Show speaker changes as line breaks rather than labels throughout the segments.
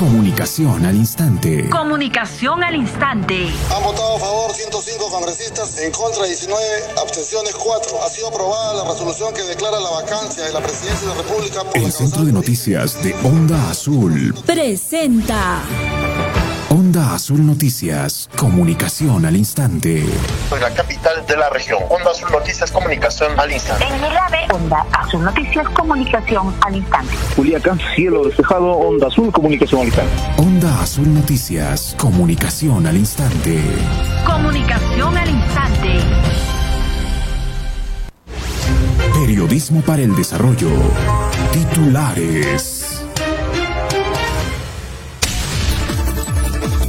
Comunicación al instante.
Comunicación al instante.
Han votado a favor 105 congresistas, en contra 19, abstenciones 4. Ha sido aprobada la resolución que declara la vacancia de la presidencia de la República por
El Centro de Noticias de Onda Azul
presenta.
Onda Azul Noticias, comunicación al instante.
La capital de la región. Onda Azul Noticias, comunicación al instante.
En Milave, Onda Azul Noticias, comunicación al instante.
Culiacán, cielo despejado, Onda Azul, comunicación al instante.
Onda Azul Noticias, comunicación al instante.
Comunicación al instante.
Periodismo para el desarrollo. Titulares.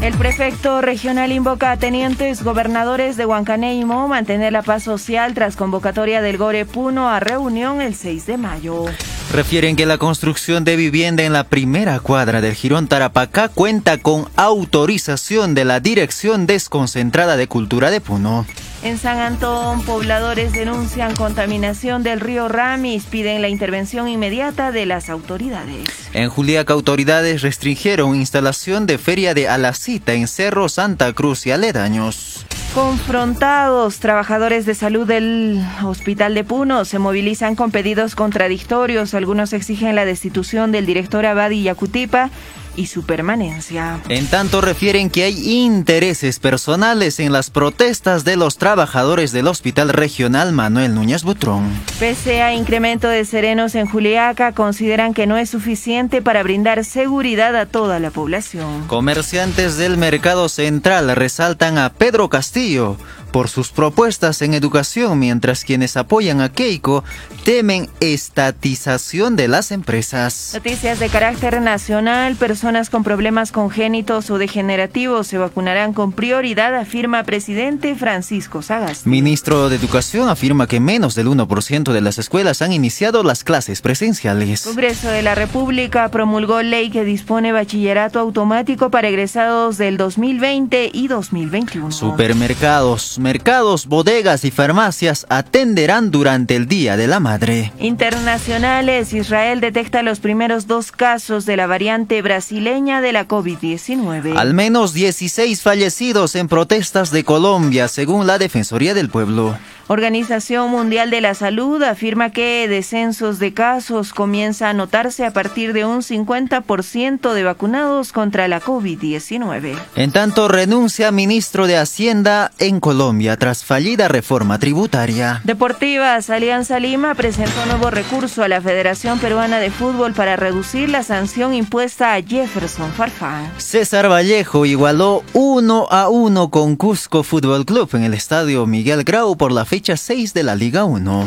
El prefecto regional invoca a tenientes gobernadores de Huancaneimo mantener la paz social tras convocatoria del Gore Puno a reunión el 6 de mayo.
Refieren que la construcción de vivienda en la primera cuadra del Girón Tarapacá cuenta con autorización de la Dirección Desconcentrada de Cultura de Puno.
En San Antón, pobladores denuncian contaminación del río Ramis, piden la intervención inmediata de las autoridades.
En Juliaca, autoridades restringieron instalación de feria de Alacita en Cerro Santa Cruz y aledaños.
Confrontados, trabajadores de salud del Hospital de Puno se movilizan con pedidos contradictorios. Algunos exigen la destitución del director Abadi Yacutipa y su permanencia.
En tanto refieren que hay intereses personales en las protestas de los trabajadores del Hospital Regional Manuel Núñez Butrón.
Pese a incremento de serenos en Juliaca, consideran que no es suficiente para brindar seguridad a toda la población.
Comerciantes del mercado central resaltan a Pedro Castillo por sus propuestas en educación, mientras quienes apoyan a Keiko temen estatización de las empresas.
Noticias de carácter nacional, personas con problemas congénitos o degenerativos se vacunarán con prioridad, afirma presidente Francisco Sagas.
Ministro de Educación afirma que menos del 1% de las escuelas han iniciado las clases presenciales.
Congreso de la República promulgó ley que dispone bachillerato automático para egresados del 2020 y 2021.
Supermercados, mercados, bodegas y farmacias atenderán durante el Día de la Madre.
Internacionales, Israel detecta los primeros dos casos de la variante brasileña de la COVID-19.
Al menos 16 fallecidos en protestas de Colombia, según la Defensoría del Pueblo.
Organización Mundial de la Salud afirma que descensos de casos comienza a notarse a partir de un 50% de vacunados contra la COVID-19.
En tanto, renuncia ministro de Hacienda en Colombia tras fallida reforma tributaria.
Deportivas, Alianza Lima presentó nuevo recurso a la Federación Peruana de Fútbol para reducir la sanción impuesta a Jefferson Farfán.
César Vallejo igualó 1 a 1 con Cusco Fútbol Club en el estadio Miguel Grau por la fecha 6 de la Liga 1.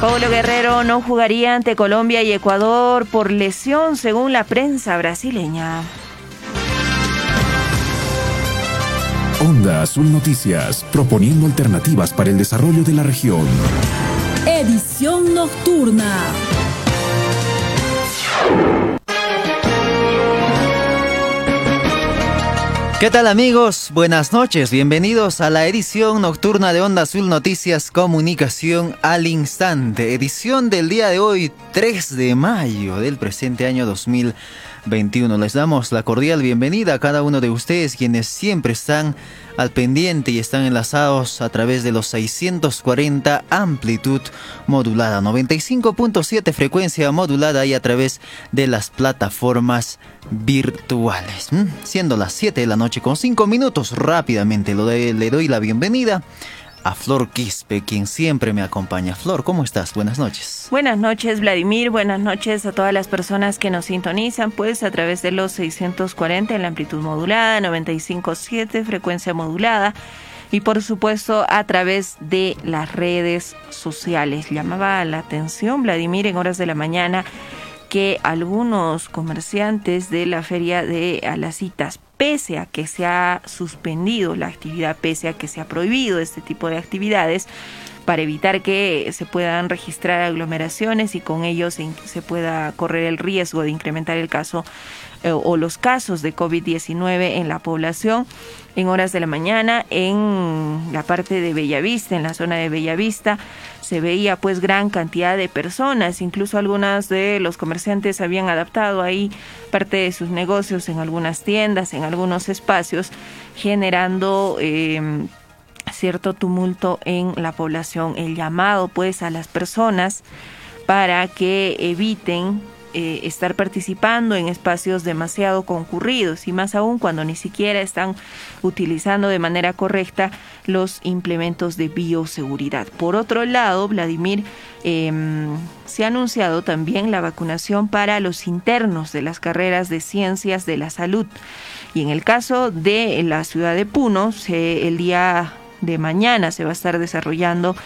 Paulo Guerrero no jugaría ante Colombia y Ecuador por lesión según la prensa brasileña.
Onda Azul Noticias, proponiendo alternativas para el desarrollo de la región.
Edición nocturna.
¿Qué tal amigos? Buenas noches, bienvenidos a la edición nocturna de Onda Azul Noticias Comunicación al Instante, edición del día de hoy, 3 de mayo del presente año 2021. Les damos la cordial bienvenida a cada uno de ustedes quienes siempre están al pendiente y están enlazados a través de los 640 amplitud modulada, 95.7 frecuencia modulada y a través de las plataformas virtuales. ¿Mm? Siendo las 7 de la noche con 5 minutos, rápidamente le doy la bienvenida a Flor Quispe, quien siempre me acompaña. Flor, ¿cómo estás? Buenas noches.
Buenas noches, Vladimir. Buenas noches a todas las personas que nos sintonizan, pues a través de los 640 en la amplitud modulada, 95.7 frecuencia modulada y por supuesto a través de las redes sociales. Llamaba la atención, Vladimir, en horas de la mañana que algunos comerciantes de la feria de Alacitas, pese a que se ha suspendido la actividad, pese a que se ha prohibido este tipo de actividades, para evitar que se puedan registrar aglomeraciones y con ello se, pueda correr el riesgo de incrementar el caso eh, o los casos de COVID-19 en la población en horas de la mañana en la parte de Bellavista, en la zona de Bellavista. Se veía pues gran cantidad de personas, incluso algunas de los comerciantes habían adaptado ahí parte de sus negocios en algunas tiendas, en algunos espacios, generando em, cierto tumulto en la población. El llamado pues a las personas para que eviten eh, estar participando en espacios demasiado concurridos y más aún cuando ni siquiera están utilizando de manera correcta los implementos de bioseguridad. Por otro lado, Vladimir, em, se ha anunciado también la vacunación para los internos de las carreras de ciencias de la salud. Y en el caso de la ciudad de Puno, el día de mañana se va a estar desarrollando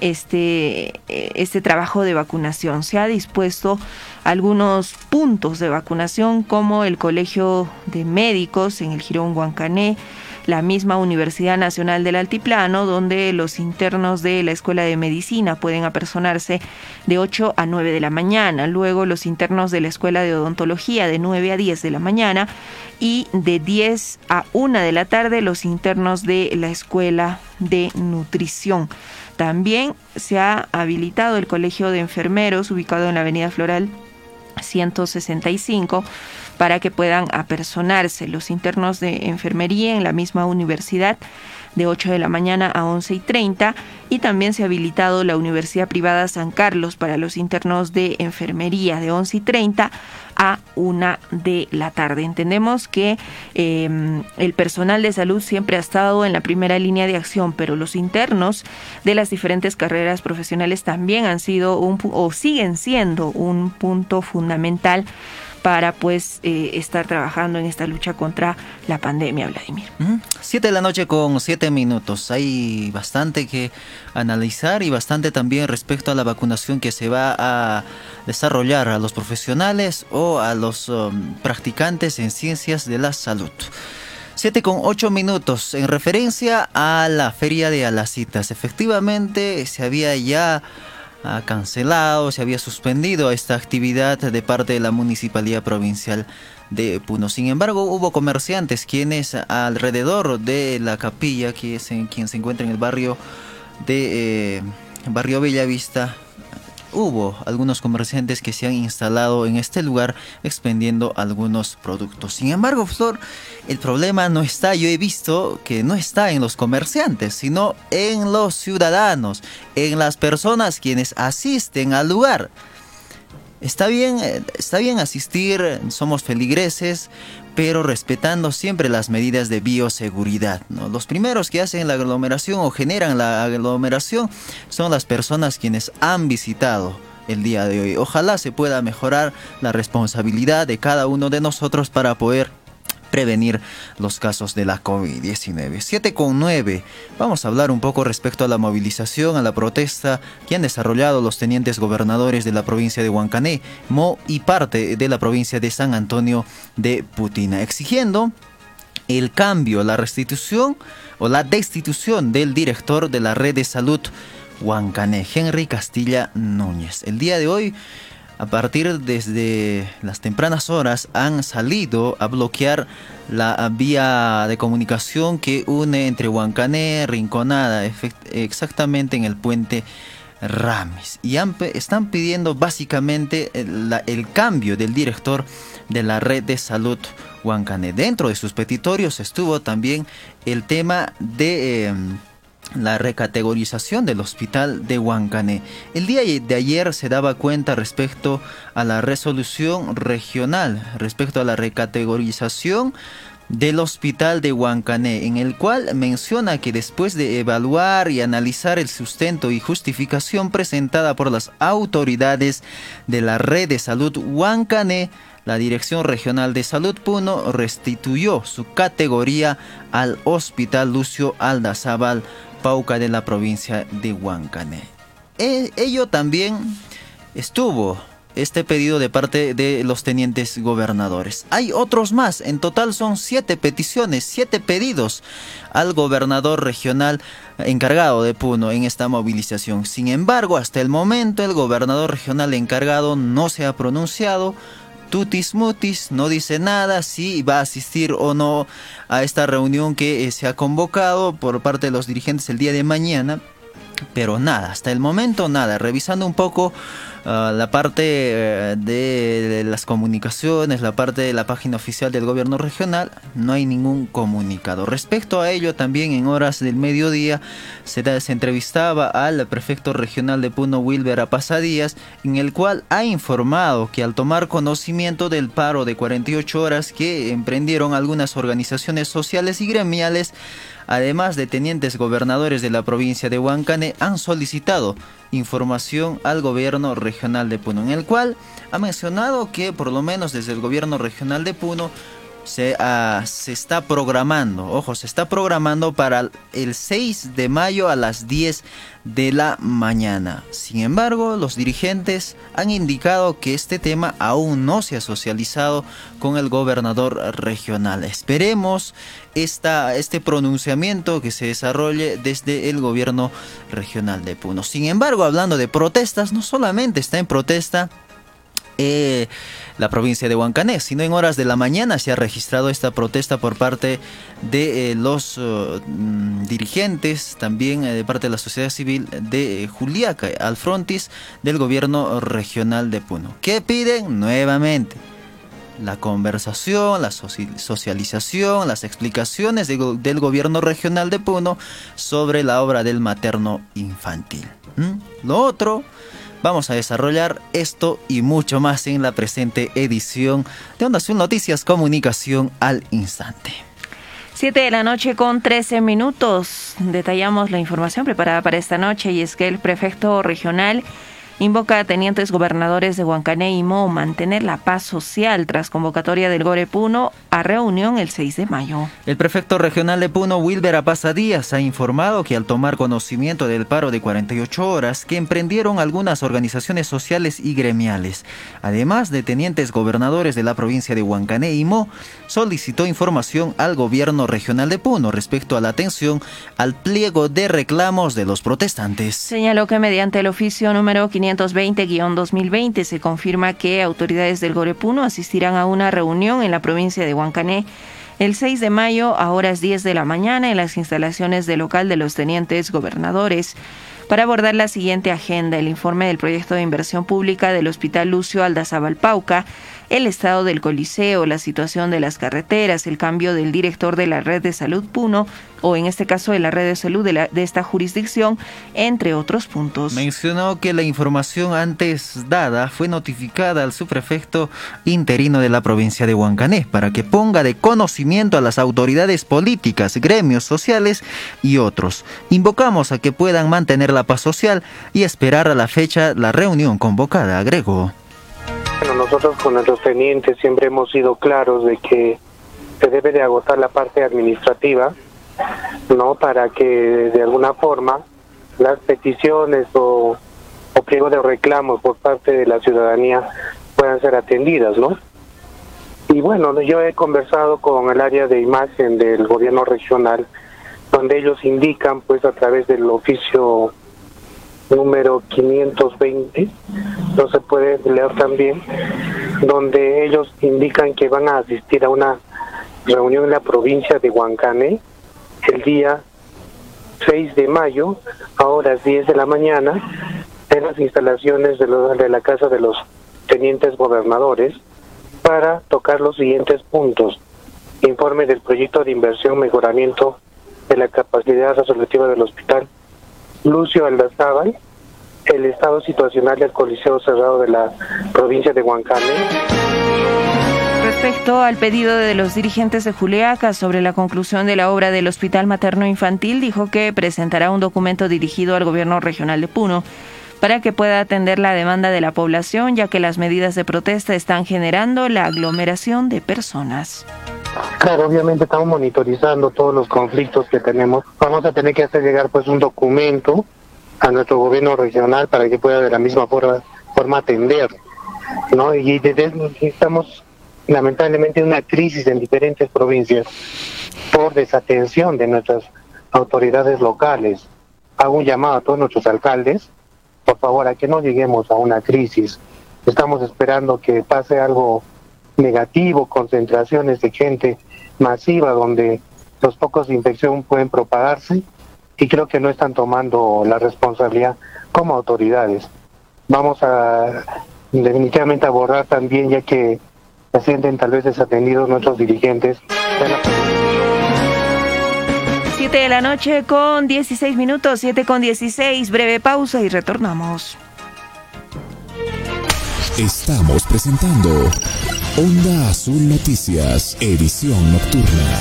este, eh, este trabajo de vacunación. Se ha dispuesto algunos puntos de vacunación como el Colegio de Médicos en el Girón Huancané, la misma Universidad Nacional del Altiplano, donde los internos de la Escuela de Medicina pueden apersonarse de 8 a 9 de la mañana, luego los internos de la Escuela de Odontología de 9 a 10 de la mañana y de 10 a 1 de la tarde los internos de la Escuela de Nutrición. También se ha habilitado el Colegio de Enfermeros ubicado en la Avenida Floral 165 para que puedan apersonarse los internos de enfermería en la misma universidad de 8 de la mañana a 11 y 30 y también se ha habilitado la Universidad Privada San Carlos para los internos de enfermería de 11 y 30 a 1 de la tarde. Entendemos que em, el personal de salud siempre ha estado en la primera línea de acción, pero los internos de las diferentes carreras profesionales también han sido un, o siguen siendo un punto fundamental para pues eh, estar trabajando en esta lucha contra la pandemia, Vladimir.
Siete de la noche con siete minutos. Hay bastante que analizar y bastante también respecto a la vacunación que se va a desarrollar a los profesionales o a los um, practicantes en ciencias de la salud. Siete con ocho minutos en referencia a la feria de Alacitas. Efectivamente se había ya ha cancelado, se había suspendido esta actividad de parte de la Municipalidad Provincial de Puno. Sin embargo, hubo comerciantes quienes alrededor de la capilla, que es en, quien se encuentra en el barrio de eh, barrio Bellavista, hubo algunos comerciantes que se han instalado en este lugar expendiendo algunos productos. Sin embargo, Flor, el problema no está, yo he visto que no está en los comerciantes, sino en los ciudadanos, en las personas quienes asisten al lugar. Está bien, eh, está bien asistir, somos feligreses, pero respetando siempre las medidas de bioseguridad. Los primeros que hacen la aglomeración o generan la aglomeración son las personas quienes han visitado el día de hoy. Ojalá se pueda mejorar la responsabilidad de cada uno de nosotros para poder prevenir los casos de la COVID-19. 7 con 9. Vamos a hablar un poco respecto a la movilización, a la protesta que han desarrollado los tenientes gobernadores de la provincia de Huancané, Mo y parte de la provincia de San Antonio de Putina, exigiendo el cambio, la restitución o la destitución del director de la red de salud Huancané, Henry Castilla Núñez. El día de hoy a partir desde las tempranas horas han salido a bloquear la vía de comunicación que une entre Huancané, Rinconada, exactamente en el puente Ramis. Y están pidiendo básicamente el, cambio del director de la red de salud Huancané. Dentro de sus petitorios estuvo también el tema de... Em, la recategorización del hospital de Huancané. El día de ayer se daba cuenta respecto a la resolución regional, respecto a la recategorización del hospital de Huancané, en el cual menciona que después de evaluar y analizar el sustento y justificación presentada por las autoridades de la red de salud Huancané, la Dirección Regional de Salud Puno restituyó su categoría al Hospital Lucio Aldazábal Pauca de la provincia de Huancané. E, ello también estuvo este pedido de parte de los tenientes gobernadores. Hay otros más, en total son siete peticiones, siete pedidos al gobernador regional encargado de Puno en esta movilización. Sin embargo, hasta el momento el gobernador regional encargado no se ha pronunciado. Tutis Mutis no dice nada si va a asistir o no a esta reunión que eh, se ha convocado por parte de los dirigentes el día de mañana. Pero nada, hasta el momento nada. Revisando un poco Ah, la parte eh, de, las comunicaciones, la parte de la página oficial del gobierno regional, no hay ningún comunicado. Respecto a ello, también en horas del mediodía se, se entrevistaba al prefecto regional de Puno, Wilber Apasadías, en el cual ha informado que al tomar conocimiento del paro de 48 horas que emprendieron algunas organizaciones sociales y gremiales, además de tenientes gobernadores de la provincia de Huancane, han solicitado información al gobierno regional de Puno, en el cual ha mencionado que por lo menos desde el gobierno regional de Puno se, ah, se, está programando, ojo, se está programando para el 6 de mayo a las 10 de la mañana. Sin embargo, los dirigentes han indicado que este tema aún no se ha socializado con el gobernador regional. Esperemos esta, este pronunciamiento que se desarrolle desde el gobierno regional de Puno. Sin embargo, hablando de protestas, no solamente está en protesta eh, la provincia de Huancané, sino en horas de la mañana se ha registrado esta protesta por parte de eh, los uh, mm, dirigentes, también eh, de parte de la sociedad civil de Juliaca, al frontis del gobierno regional de Puno. ¿Qué piden? Nuevamente la conversación, la socialización, las explicaciones del gobierno regional de Puno sobre la obra del materno infantil. Lo otro Vamos a desarrollar esto y mucho más en la presente edición de Onda Noticias Comunicación al Instante.
Siete de la noche con 13 minutos. Detallamos la información preparada para esta noche y es que el prefecto regional invoca a tenientes gobernadores de Huancané y Mo mantener la paz social tras convocatoria del Gore Puno a reunión el 6 de mayo.
El prefecto regional de Puno, Wilber Apaza Díaz, ha informado que al tomar conocimiento del paro de 48 horas que emprendieron algunas organizaciones sociales y gremiales, además de tenientes gobernadores de la provincia de Huancané y Mo, solicitó información al gobierno regional de Puno respecto a la atención al pliego de reclamos de los protestantes.
Señaló que mediante el oficio número 500 520-2020 se confirma que autoridades del Gorepuno asistirán a una reunión en la provincia de Huancané el 6 de mayo a horas 10 de la mañana en las instalaciones del local de los tenientes gobernadores. Para abordar la siguiente agenda, el informe del proyecto de inversión pública del Hospital Lucio Aldazabal Pauca, el estado del Coliseo, la situación de las carreteras, el cambio del director de la red de salud Puno, o en este caso de la red de salud de, esta jurisdicción, entre otros puntos.
Mencionó que la información antes dada fue notificada al subprefecto interino de la provincia de Huancané para que ponga de conocimiento a las autoridades políticas, gremios sociales y otros. Invocamos a que puedan mantener la paz social y esperar a la fecha la reunión convocada, agregó.
Bueno, nosotros con nuestros tenientes siempre hemos sido claros de que se debe de agotar la parte administrativa, ¿no? Para que de alguna forma las peticiones o, o pliego de reclamos por parte de la ciudadanía puedan ser atendidas, ¿no? Y bueno, yo he conversado con el área de imagen del gobierno regional, donde ellos indican, pues a través del oficio número 520, no se puede leer también, donde ellos indican que van a asistir a una reunión en la provincia de Huancané el día 6 de mayo a horas 10 de la mañana en las instalaciones de, de la Casa de los Tenientes Gobernadores para tocar los siguientes puntos. Informe del proyecto de inversión mejoramiento de la capacidad resolutiva del hospital Lucio Aldazábal, el estado situacional del Coliseo Cerrado de la provincia de Huancane.
Respecto al pedido de los dirigentes de Juliaca sobre la conclusión de la obra del Hospital Materno Infantil, dijo que presentará un documento dirigido al gobierno regional de Puno para que pueda atender la demanda de la población, ya que las medidas de protesta están generando la aglomeración de personas.
Claro, obviamente estamos monitorizando todos los conflictos que tenemos. Vamos a tener que hacer llegar pues un documento a nuestro gobierno regional para que pueda de la misma forma, forma atender ¿no? Y estamos lamentablemente en una crisis en diferentes provincias por desatención de nuestras autoridades locales. Hago un llamado a todos nuestros alcaldes, por favor, a que no lleguemos a una crisis. Estamos esperando que pase algo negativo, concentraciones de gente masiva donde los pocos de infección pueden propagarse y creo que no están tomando la responsabilidad como autoridades. Vamos a definitivamente abordar también, ya que se sienten tal vez desatendidos nuestros dirigentes.
7 de la noche con 16 minutos, 7 con 16, breve pausa y retornamos.
Estamos presentando Onda Azul Noticias, edición nocturna.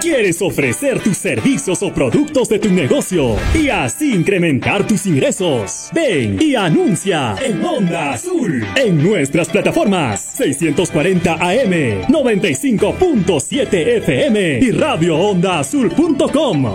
¿Quieres ofrecer tus servicios o productos de tu negocio y así incrementar tus ingresos? Ven y anuncia en Onda Azul en nuestras plataformas 640 AM, 95.7 FM y radioondaazul.com.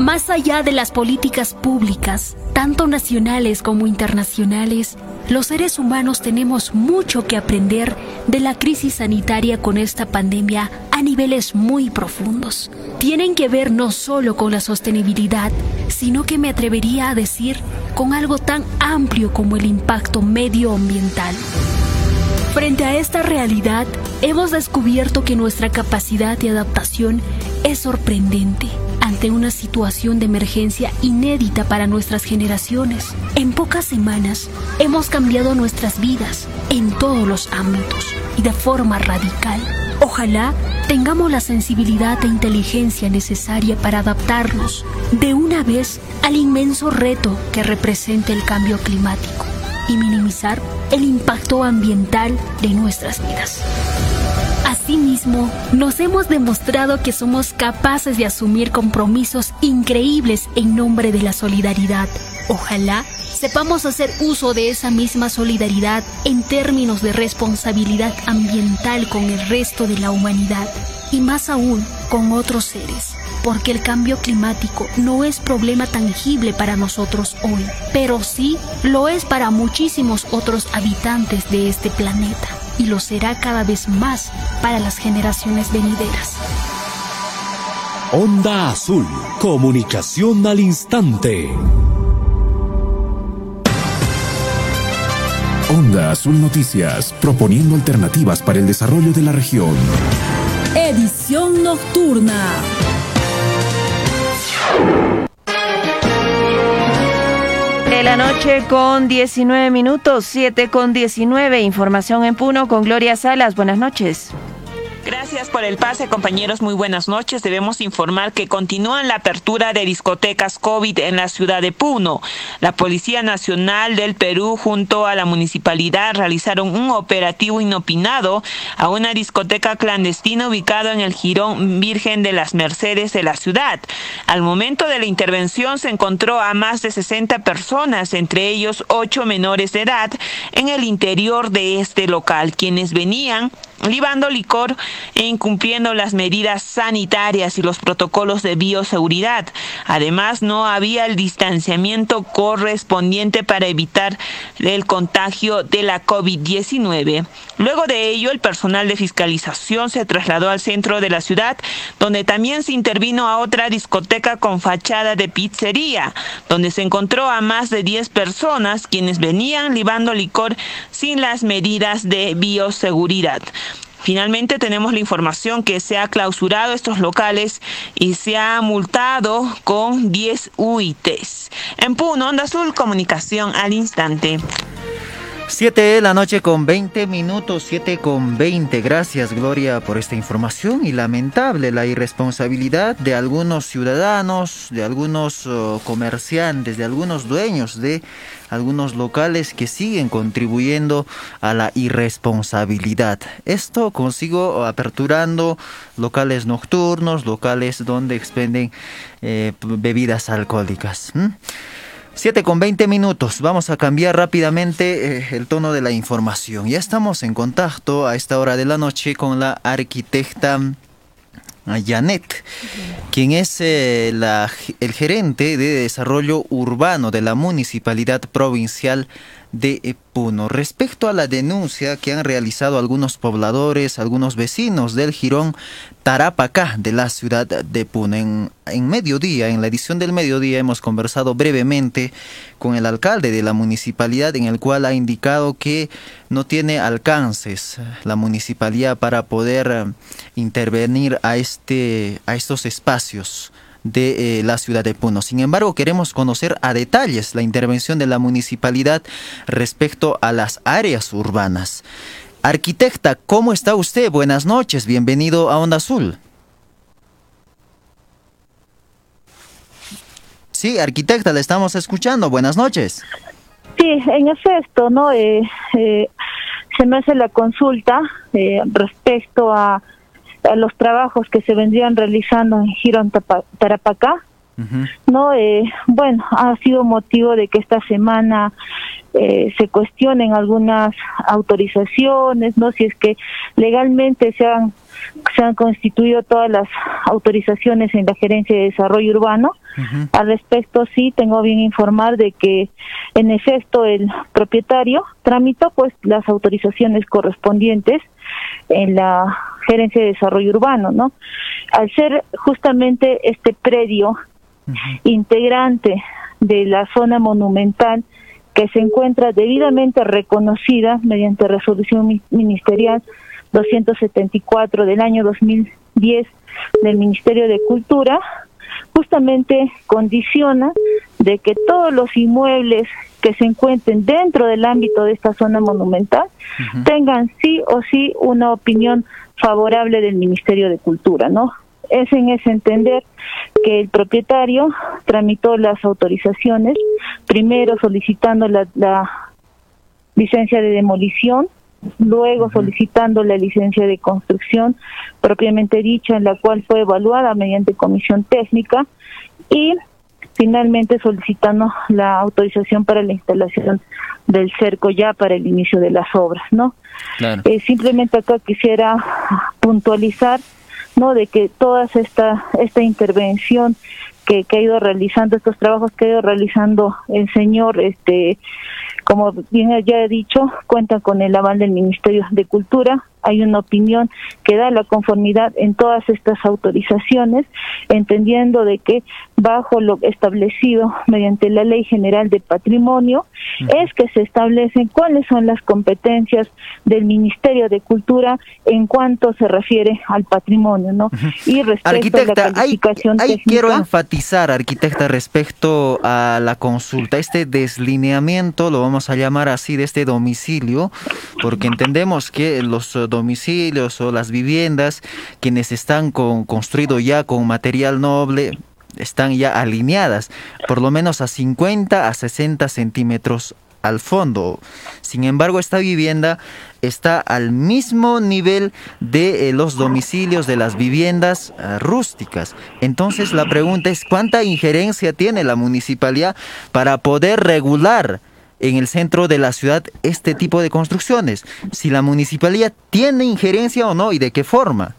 Más allá de las políticas públicas, tanto nacionales como internacionales, los seres humanos tenemos mucho que aprender de la crisis sanitaria con esta pandemia a niveles muy profundos. Tienen que ver no solo con la sostenibilidad, sino que me atrevería a decir con algo tan amplio como el impacto medioambiental. Frente a esta realidad, hemos descubierto que nuestra capacidad de adaptación es sorprendente ante una situación de emergencia inédita para nuestras generaciones. En pocas semanas hemos cambiado nuestras vidas en todos los ámbitos y de forma radical. Ojalá tengamos la sensibilidad e inteligencia necesaria para adaptarnos de una vez al inmenso reto que representa el cambio climático y minimizar el impacto ambiental de nuestras vidas. Asimismo, nos hemos demostrado que somos capaces de asumir compromisos increíbles en nombre de la solidaridad. Ojalá sepamos hacer uso de esa misma solidaridad en términos de responsabilidad ambiental con el resto de la humanidad y más aún con otros seres porque el cambio climático no es problema tangible para nosotros hoy, pero sí lo es para muchísimos otros habitantes de este planeta y lo será cada vez más para las generaciones venideras.
Onda Azul, comunicación al instante.
Onda Azul Noticias, proponiendo alternativas para el desarrollo de la región.
Edición nocturna.
La noche con 19 minutos, 7 con 19. Información en Puno con Gloria Salas. Buenas noches.
Gracias por el pase, compañeros. Muy buenas noches. Debemos informar que continúan la apertura de discotecas COVID en la ciudad de Puno. La Policía Nacional del Perú junto a la municipalidad realizaron un operativo inopinado a una discoteca clandestina ubicada en el Girón Virgen de las Mercedes de la ciudad. Al momento de la intervención se encontró a más de 60 personas, entre ellos ocho menores de edad, en el interior de este local, quienes venían libando licor e incumpliendo las medidas sanitarias y los protocolos de bioseguridad. Además, no había el distanciamiento correspondiente para evitar el contagio de la COVID-19. Luego de ello, el personal de fiscalización se trasladó al centro de la ciudad, donde también se intervino a otra discoteca con fachada de pizzería, donde se encontró a más de 10 personas quienes venían libando licor sin las medidas de bioseguridad. Finalmente tenemos la información que se ha clausurado estos locales y se ha multado con 10 UITs. En Puno, Onda Azul, comunicación al instante.
7 de la noche con 20 minutos, 7 con 20. Gracias Gloria por esta información y lamentable la irresponsabilidad de algunos ciudadanos, de algunos oh, comerciantes, de algunos dueños de algunos locales que siguen contribuyendo a la irresponsabilidad. Esto consigo aperturando locales nocturnos, locales donde expenden eh, bebidas alcohólicas. 7 con 20 minutos. Vamos a cambiar rápidamente eh, el tono de la información. Ya estamos en contacto a esta hora de la noche con la arquitecta Janet, quien es eh, el gerente de desarrollo urbano de la Municipalidad Provincial Puno. Respecto a la denuncia que han realizado algunos pobladores, algunos vecinos del Girón Tarapacá de la ciudad de Puno. En, en mediodía, en la edición del mediodía, hemos conversado brevemente con el alcalde de la municipalidad, en el cual ha indicado que no tiene alcances la municipalidad para poder eh, intervenir a, este, a estos espacios de eh, la ciudad de Puno. Sin embargo, queremos conocer a detalles la intervención de la municipalidad respecto a las áreas urbanas. Arquitecta, ¿cómo está usted? Buenas noches, bienvenido a Onda Azul. Sí, arquitecta, le estamos escuchando. Buenas noches.
Sí, en efecto, ¿no? Eh, eh, se me hace la consulta respecto a a los trabajos que se vendrían realizando en Girón Tarapacá. No, eh, bueno, ha sido motivo de que esta semana eh, se cuestionen algunas autorizaciones, no, si es que legalmente se han se han constituido todas las autorizaciones en la gerencia de desarrollo urbano. Al respecto, sí tengo bien informar de que en efecto el propietario tramitó pues las autorizaciones correspondientes en la gerencia de desarrollo urbano, ¿no? Al ser justamente este predio integrante de la zona monumental que se encuentra debidamente reconocida mediante resolución ministerial 274 del año 2010 del Ministerio de Cultura, justamente condiciona de que todos los inmuebles que se encuentren dentro del ámbito de esta zona monumental tengan sí o sí una opinión favorable del Ministerio de Cultura, ¿no? Es en ese entender que el propietario tramitó las autorizaciones, primero solicitando la, la licencia de demolición, luego solicitando la licencia de construcción propiamente dicha, en la cual fue evaluada mediante comisión técnica, y finalmente solicitando la autorización para la instalación del cerco ya para el inicio de las obras, ¿no? Eh, simplemente acá quisiera puntualizar, ¿no? De que toda esta esta intervención que, que ha ido realizando estos trabajos que ha ido realizando el señor, este, como bien ya he dicho, cuenta con el aval del Ministerio de Cultura, hay una opinión que da la conformidad en todas estas autorizaciones, entendiendo de que bajo lo establecido mediante la Ley General de Patrimonio es que se establecen cuáles son las competencias del Ministerio de Cultura en cuanto se refiere al patrimonio, ¿no?
Y respecto a la calificación quiero enfatizar, arquitecta, respecto a la consulta, este deslineamiento, lo vamos a llamar así, de este domicilio, porque entendemos que los domicilios o las viviendas, quienes están con, construidos ya con material noble, están ya alineadas, por lo menos a 50 a 60 centímetros al fondo. Sin embargo, esta vivienda está al mismo nivel de eh, los domicilios de las viviendas eh, rústicas. Entonces la pregunta es, ¿cuánta injerencia tiene la municipalidad para poder regular en el centro de la ciudad este tipo de construcciones? Si la municipalidad tiene injerencia o no y de qué forma.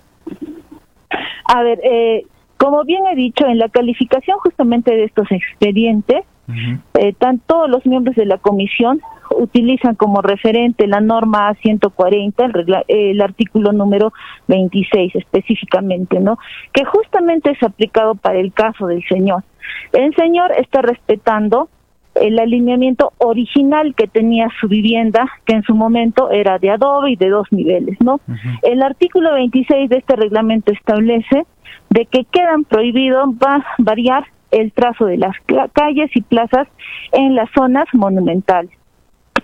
A ver, eh, como bien he dicho, en la calificación justamente de estos expedientes, eh, todos los miembros de la comisión utilizan como referente la norma 140, el, el artículo número 26 específicamente, ¿no? Que justamente es aplicado para el caso del señor. El señor está respetando el alineamiento original que tenía su vivienda, que en su momento era de adobe y de dos niveles, ¿no? El artículo 26 de este reglamento establece de que quedan prohibidos va variar el trazo de las calles y plazas en las zonas monumentales.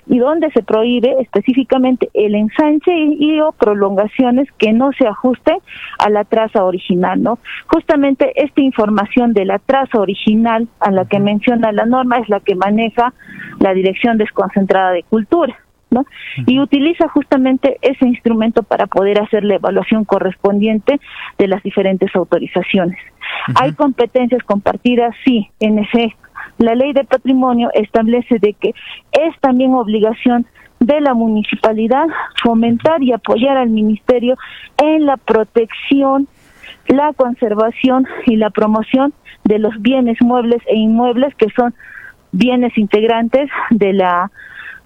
y donde se prohíbe específicamente el ensanche y, o prolongaciones que no se ajusten a la traza original, ¿no? Justamente esta información de la traza original a la que menciona la norma es la que maneja la Dirección Desconcentrada de Cultura. ¿No? Y utiliza justamente ese instrumento para poder hacer la evaluación correspondiente de las diferentes autorizaciones. ¿Hay competencias compartidas? Sí, en efecto la ley de patrimonio establece de que es también obligación de la municipalidad fomentar y apoyar al ministerio en la protección, la conservación y la promoción de los bienes muebles e inmuebles que son bienes integrantes de la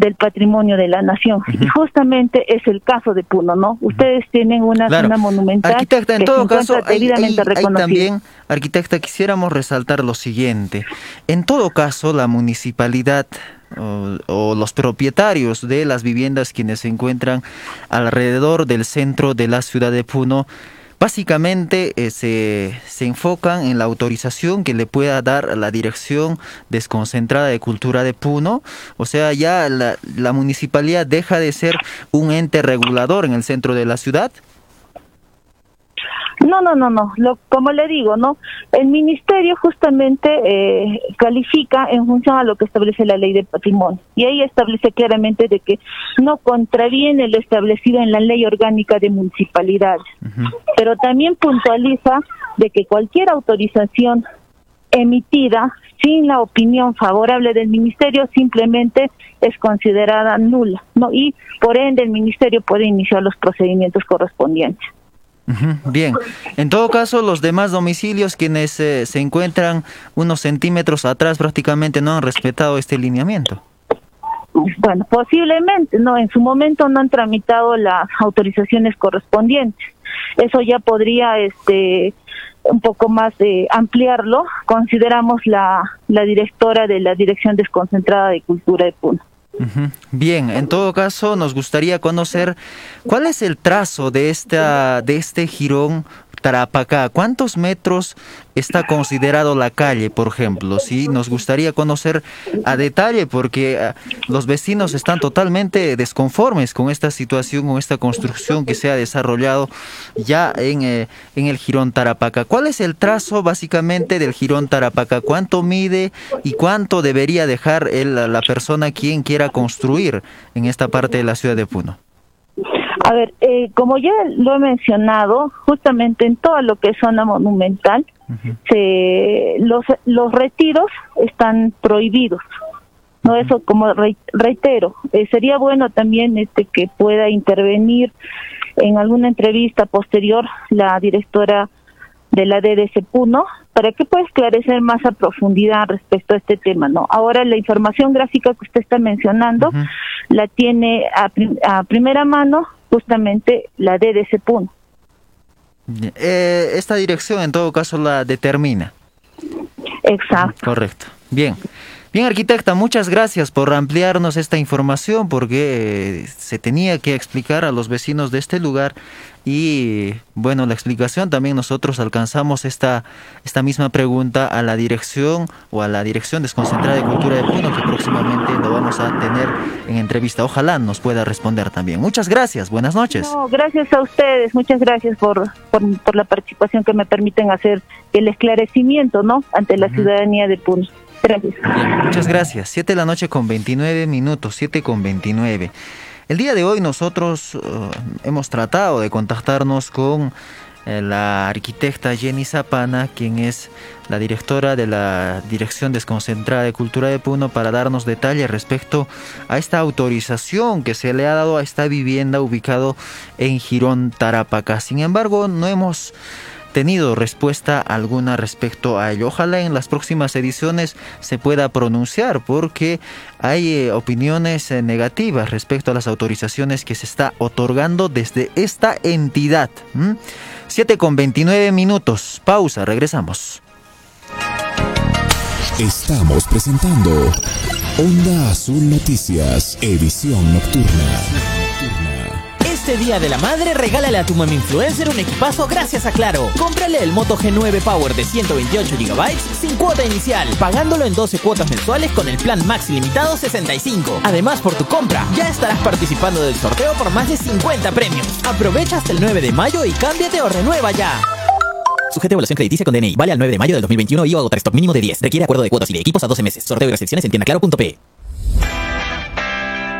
del patrimonio de la nación. Y justamente es el caso de Puno, ¿no? Ustedes tienen una zona monumental
arquitecta, en todo caso, debidamente también, arquitecta, quisiéramos resaltar lo siguiente. En todo caso, la municipalidad o, los propietarios de las viviendas quienes se encuentran alrededor del centro de la ciudad de Puno Básicamente eh, se, se, enfocan en la autorización que le pueda dar la Dirección Desconcentrada de Cultura de Puno. O sea, ya la, la municipalidad deja de ser un ente regulador en el centro de la ciudad
no, no, no, no. Lo, como le digo, no. El ministerio justamente eh, califica en función a lo que establece la ley de patrimonio y ahí establece claramente de que no contraviene lo establecido en la ley orgánica de municipalidades, pero también puntualiza de que cualquier autorización emitida sin la opinión favorable del ministerio simplemente es considerada nula, ¿no? Y por ende el ministerio puede iniciar los procedimientos correspondientes.
Bien, en todo caso, los demás domicilios quienes eh, se encuentran unos centímetros atrás prácticamente no han respetado este lineamiento.
Bueno, posiblemente, no, en su momento no han tramitado las autorizaciones correspondientes. Eso ya podría, este, un poco más de ampliarlo. Consideramos la, la directora de la Dirección Desconcentrada de Cultura de Puno.
Bien, en todo caso nos gustaría conocer cuál es el trazo de esta de este jirón Tarapacá, ¿cuántos metros está considerado la calle, por ejemplo? Sí, nos gustaría conocer a detalle porque ah, los vecinos están totalmente desconformes con esta situación, con esta construcción que se ha desarrollado ya en, eh, en el jirón Tarapacá. ¿Cuál es el trazo básicamente del jirón Tarapacá? ¿Cuánto mide y cuánto debería dejar la persona quien quiera construir en esta parte de la ciudad de Puno?
A ver, eh, como ya lo he mencionado, justamente en todo lo que es zona monumental, se, los, los retiros están prohibidos. No, eso como reitero, eh, sería bueno también este que pueda intervenir en alguna entrevista posterior la directora de la DDC Puno para que pueda esclarecer más a profundidad respecto a este tema, ¿no? Ahora la información gráfica que usted está mencionando la tiene a, a primera mano justamente la DDC Puno.
Eh, esta dirección en todo caso la determina.
Exacto.
Correcto. Bien. Bien, arquitecta, muchas gracias por ampliarnos esta información porque eh, se tenía que explicar a los vecinos de este lugar y bueno, la explicación también nosotros alcanzamos esta, esta misma pregunta a la dirección o a la Dirección Desconcentrada de Cultura de Puno que próximamente lo vamos a tener en entrevista. Ojalá nos pueda responder también. Muchas gracias, buenas noches.
gracias a ustedes, muchas gracias por, por, la participación que me permiten hacer el esclarecimiento ¿no? ante la ciudadanía de Puno
muchas gracias. 7 de la noche con 29 minutos, 7 con 29. El día de hoy nosotros uh, hemos tratado de contactarnos con eh, la arquitecta Jenny Zapana, quien es la directora de la Dirección Desconcentrada de Cultura de Puno, para darnos detalles respecto a esta autorización que se le ha dado a esta vivienda ubicado en Girón, Tarapacá. Sin embargo, no hemos tenido respuesta alguna respecto a ello. Ojalá en las próximas ediciones se pueda pronunciar porque hay eh, opiniones eh, negativas respecto a las autorizaciones que se está otorgando desde esta entidad. 7 con 29 minutos. Pausa, regresamos.
Estamos presentando Onda Azul Noticias, edición nocturna
Este Día de la Madre, regálale a tu mami influencer un equipazo gracias a Claro. Cómprale el Moto G9 Power de 128 GB sin cuota inicial, pagándolo en 12 cuotas mensuales con el plan Max limitado 65. Además, por tu compra, ya estarás participando del sorteo por más de 50 premios. Aprovecha hasta el 9 de mayo y cámbiate o renueva ya.
Sujete a evaluación crediticia con DNI. Vale al 9 de mayo del 2021 y o agotar stock mínimo de 10. Requiere acuerdo de cuotas y de equipos a 12 meses. Sorteo y restricciones en tiendaclaro.p.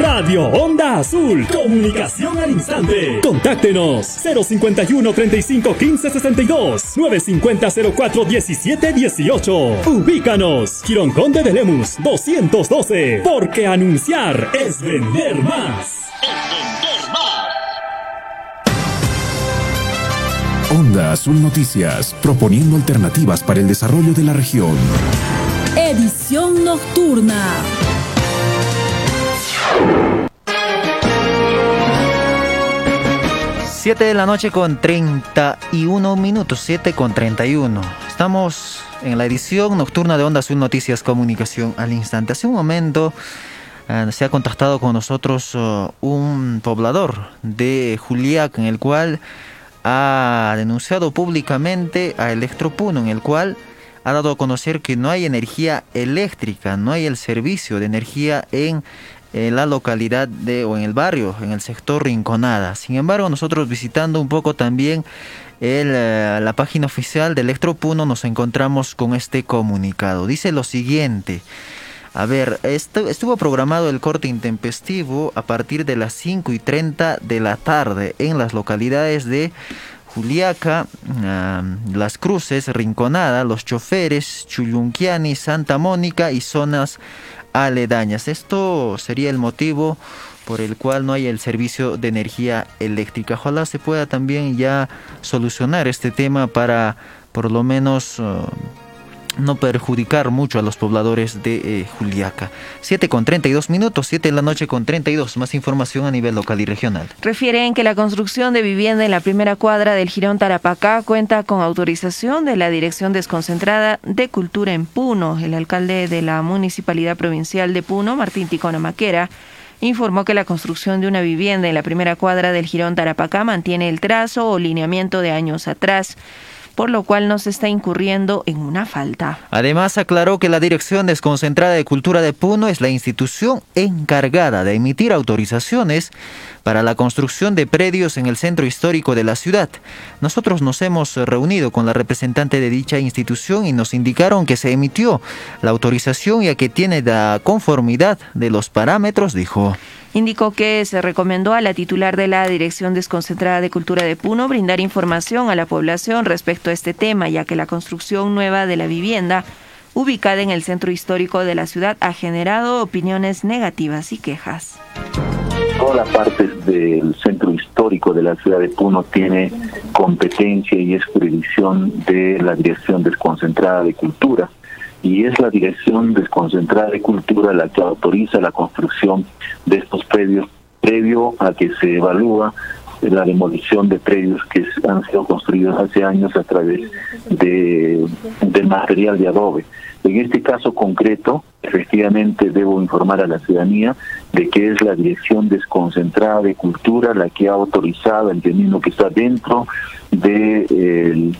Radio Onda Azul. Comunicación al instante. Contáctenos 051 35 15 62 950 04 17 18. Ubícanos. Quirón Conde de Lemus 212. Porque anunciar es vender más. Es vender
más. Onda Azul Noticias, proponiendo alternativas para el desarrollo de la región.
Edición nocturna.
7 de la noche con 31 minutos, 7 con 31. Estamos en la edición nocturna de Onda Azul Noticias Comunicación al instante. Hace un momento eh, se ha contactado con nosotros uh, un poblador de Juliac en el cual ha denunciado públicamente a Electropuno, en el cual ha dado a conocer que no hay energía eléctrica, no hay el servicio de energía en en la localidad de o en el barrio, en el sector Rinconada. Sin embargo, nosotros visitando un poco también eh, la página oficial de Electropuno nos encontramos con este comunicado. Dice lo siguiente. A ver, estuvo programado el corte intempestivo a partir de las 5 y 30 de la tarde en las localidades de Juliaca, ah, Las Cruces, Rinconada, Los Choferes, Chuyunquiani, Santa Mónica y zonas aledañas. Esto sería el motivo por el cual no hay el servicio de energía eléctrica. Ojalá se pueda también ya solucionar este tema para por lo menos... Uh, no perjudicar mucho a los pobladores de eh, Juliaca. 7 con 32 minutos, 7 en la noche con 32. Más información a nivel local y regional.
Refieren que la construcción de vivienda en la primera cuadra del Girón Tarapacá cuenta con autorización de la Dirección Desconcentrada de Cultura en Puno. El alcalde de la Municipalidad Provincial de Puno, Martín Ticona Maquera, informó que la construcción de una vivienda en la primera cuadra del Girón Tarapacá mantiene el trazo o lineamiento de años atrás por lo cual no se está incurriendo en una falta.
Además, aclaró que la Dirección Desconcentrada de Cultura de Puno es la institución encargada de emitir autorizaciones para la construcción de predios en el centro histórico de la ciudad. Nosotros nos hemos reunido con la representante de dicha institución y nos indicaron que se emitió la autorización ya que tiene la conformidad de los parámetros, dijo.
Indicó que se recomendó a la titular de la Dirección Desconcentrada de Cultura de Puno brindar información a la población respecto a este tema, ya que la construcción nueva de la vivienda ubicada en el centro histórico de la ciudad ha generado opiniones negativas y quejas.
Toda la parte del centro histórico de la ciudad de Puno tiene competencia y es jurisdicción de la Dirección Desconcentrada de Cultura. Y es la Dirección Desconcentrada de Cultura la que autoriza la construcción de estos predios previo a que se evalúa la demolición de predios que han sido construidos hace años a través de, del material de adobe. En este caso concreto, efectivamente debo informar a la ciudadanía de que es la Dirección Desconcentrada de Cultura la que ha autorizado, entendiendo que está dentro de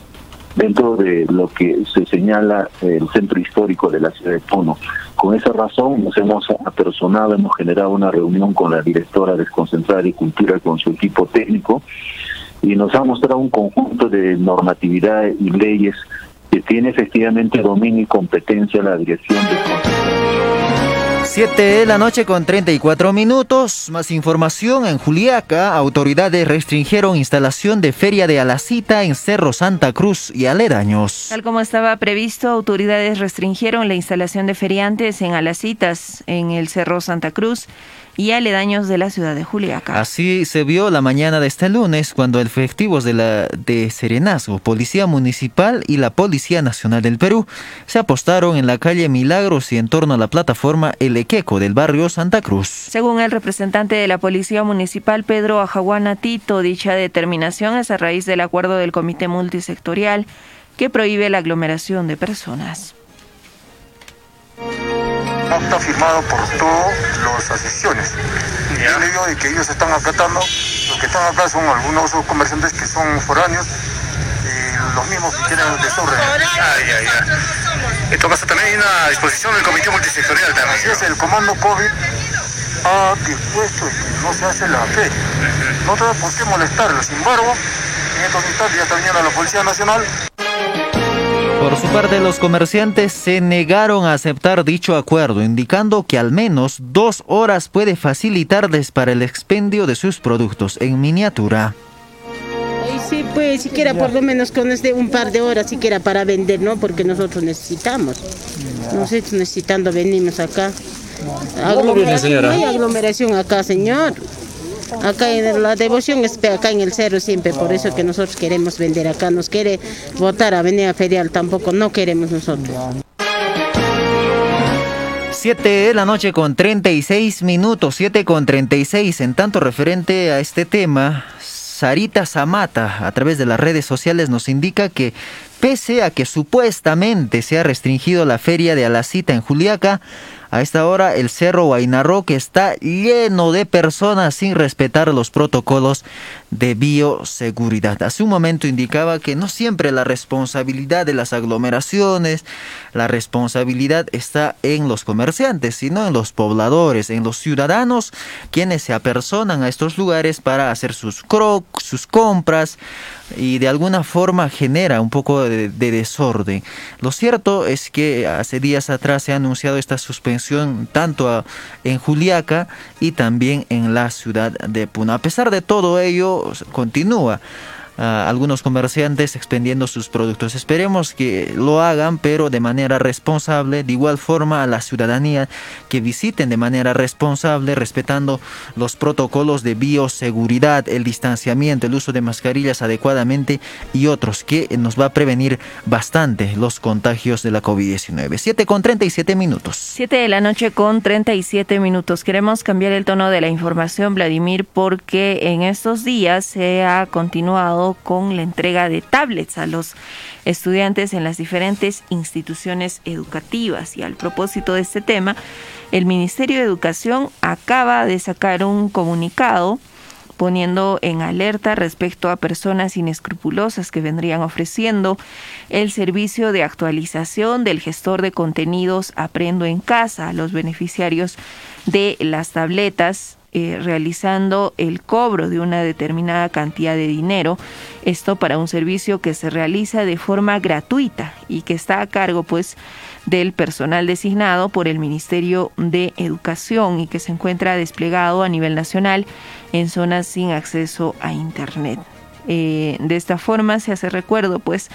dentro de lo que se señala el centro histórico de la ciudad de Puno. Con esa razón nos hemos apersonado, hemos generado una reunión con la directora desconcentrada de Cultura, con su equipo técnico, y nos ha mostrado un conjunto de normatividad y leyes que tiene efectivamente dominio y competencia la dirección desconcentrada
7 de la noche con 34 minutos. Más información en Juliaca. Autoridades restringieron instalación de feria de Alacita en Cerro Santa Cruz y aledaños.
Tal como estaba previsto, autoridades restringieron la instalación de feriantes en Alacitas en el Cerro Santa Cruz y aledaños de la ciudad de Juliaca.
Así se vio la mañana de este lunes cuando efectivos de la de Serenazgo, Policía Municipal y la Policía Nacional del Perú se apostaron en la calle Milagros y en torno a la plataforma El Equeco del barrio Santa Cruz.
Según el representante de la Policía Municipal Pedro Ajaguana Tito, dicha determinación es a raíz del acuerdo del Comité Multisectorial que prohíbe la aglomeración de personas
está firmado por todas las asociaciones. Y yo le digo de que ellos están acatando, los que están acá son algunos comerciantes que son foráneos, y los mismos que quieren desorden. Ya, ya. Esto pasa también hay una disposición del Comité Multisectorial también. Así es, el Comando COVID ha dispuesto que no se hace la fe. No tenemos por qué molestarlo, sin embargo, en estos instantes ya está viniendo la Policía Nacional.
Por su parte, los comerciantes se negaron a aceptar dicho acuerdo, indicando que al menos dos horas puede facilitarles para el expendio de sus productos en miniatura.
Sí, pues siquiera por lo menos con este un par de horas siquiera para vender, ¿no? Porque nosotros necesitamos. Nosotros necesitando venimos acá. Aglomeración, no hay aglomeración acá, señor. Acá en la devoción es acá en el cerro siempre, por eso que nosotros queremos vender acá. Nos quiere votar a Avenida Ferial, tampoco no queremos nosotros.
7 de la noche con 36 minutos, 7 con 36. En tanto referente a este tema, Sarita Zamata a través de las redes sociales nos indica que pese a que supuestamente se ha restringido la feria de Alacita en Juliaca, a esta hora el Cerro Guainarroque está lleno de personas sin respetar los protocolos de bioseguridad. Hace un momento indicaba que no siempre la responsabilidad de las aglomeraciones, la responsabilidad está en los comerciantes, sino en los pobladores, en los ciudadanos, quienes se apersonan a estos lugares para hacer sus crocs, sus compras, y de alguna forma genera un poco de, desorden. Lo cierto es que hace días atrás se ha anunciado esta suspensión tanto en Juliaca y también en la ciudad de Puna. A pesar de todo ello, continúa algunos comerciantes expendiendo sus productos. Esperemos que lo hagan, pero de manera responsable. De igual forma a la ciudadanía que visiten de manera responsable, respetando los protocolos de bioseguridad, el distanciamiento, el uso de mascarillas adecuadamente y otros que nos va a prevenir bastante los contagios de la COVID-19. 7 con 37 minutos.
7 de la noche con 37 minutos. Queremos cambiar el tono de la información, Vladimir, porque en estos días se ha continuado con la entrega de tablets a los estudiantes en las diferentes instituciones educativas. Y al propósito de este tema, el Ministerio de Educación acaba de sacar un comunicado poniendo en alerta respecto a personas inescrupulosas que vendrían ofreciendo el servicio de actualización del gestor de contenidos Aprendo en casa a los beneficiarios de las tabletas eh, realizando el cobro de una determinada cantidad de dinero, esto para un servicio que se realiza de forma gratuita y que está a cargo pues del personal designado por el Ministerio de Educación y que se encuentra desplegado a nivel nacional en zonas sin acceso a Internet. Eh, de esta forma se hace recuerdo pues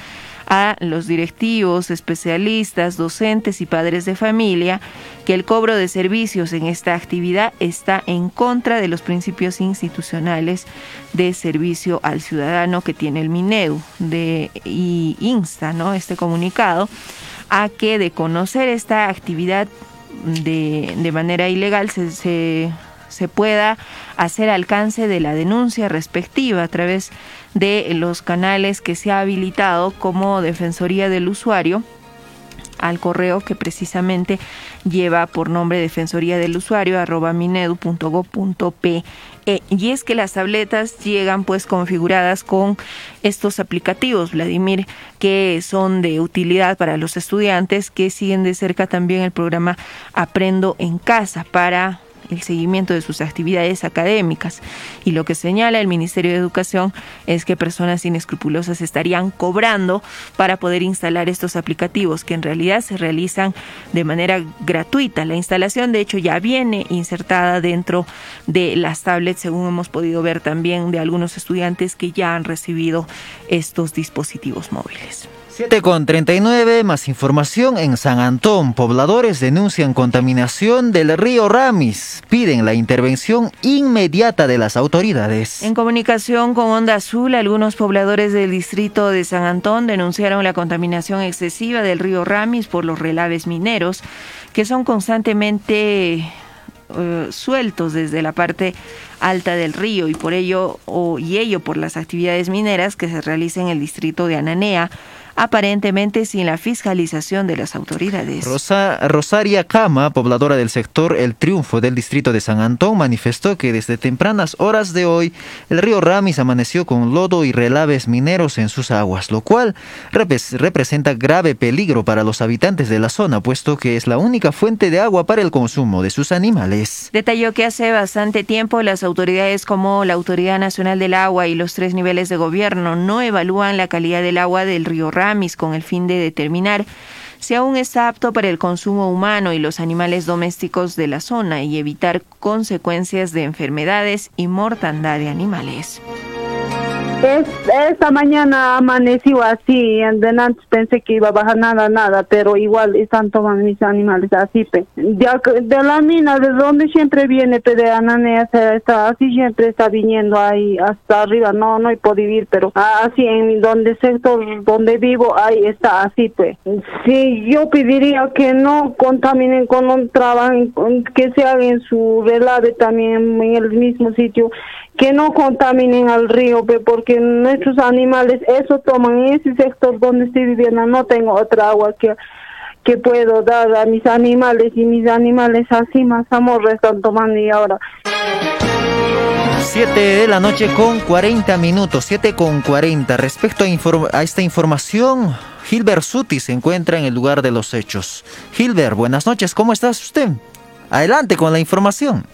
a los directivos, especialistas, docentes y padres de familia que el cobro de servicios en esta actividad está en contra de los principios institucionales de servicio al ciudadano que tiene el MINEU de, y insta ¿no? este comunicado a que de conocer esta actividad de, de manera ilegal se, se, pueda hacer alcance de la denuncia respectiva a través de los canales que se ha habilitado como Defensoría del Usuario al correo que precisamente lleva por nombre Defensoría del Usuario arroba minedu.go.pe y es que las tabletas llegan pues configuradas con estos aplicativos, Vladimir, que son de utilidad para los estudiantes que siguen de cerca también el programa Aprendo en Casa para el seguimiento de sus actividades académicas. Y lo que señala el Ministerio de Educación es que personas inescrupulosas estarían cobrando para poder instalar estos aplicativos que en realidad se realizan de manera gratuita. La instalación de hecho ya viene insertada dentro de las tablets, según hemos podido ver también de algunos estudiantes que ya han recibido estos dispositivos móviles.
7 con 39, más información en San Antón. Pobladores denuncian contaminación del río Ramis. Piden la intervención inmediata de las autoridades.
En comunicación con Onda Azul, algunos pobladores del distrito de San Antón denunciaron la contaminación excesiva del río Ramis por los relaves mineros que son constantemente eh, sueltos desde la parte alta del río y por ello o, y ello por las actividades mineras que se realizan en el distrito de Ananea aparentemente sin la fiscalización de las autoridades.
Rosa, Rosaria Cama, pobladora del sector El Triunfo del distrito de San Antón, manifestó que desde tempranas horas de hoy el río Ramis amaneció con lodo y relaves mineros en sus aguas, lo cual representa grave peligro para los habitantes de la zona, puesto que es la única fuente de agua para el consumo de sus animales.
Detalló que hace bastante tiempo las autoridades como la Autoridad Nacional del Agua y los tres niveles de gobierno no evalúan la calidad del agua del río Ramis con el fin de determinar si aún está apto para el consumo humano y los animales domésticos de la zona y evitar consecuencias de enfermedades y mortandad de animales.
Es, esta mañana amaneció así, antes pensé que iba a bajar nada, nada, pero igual están tomando mis animales así. Pe. De, de la mina, de donde siempre viene, pe, de Ananea, está así, siempre está viniendo ahí hasta arriba, no, no hay podido vivir, pero así en donde sector donde vivo, ahí está así, pues. Sí, yo pediría que no contaminen con un trabajo, que se haga en su relave también en el mismo sitio que no contaminen al río, porque nuestros animales eso toman en ese sector donde estoy viviendo, no tengo otra agua que que puedo dar a mis animales y mis animales así más amor están tomando y ahora
7 de la noche con 40 minutos, 7 con 40. Respecto a, a esta información, Gilbert Suti se encuentra en el lugar de los hechos. Gilbert, buenas noches, ¿cómo estás usted? Adelante con la información.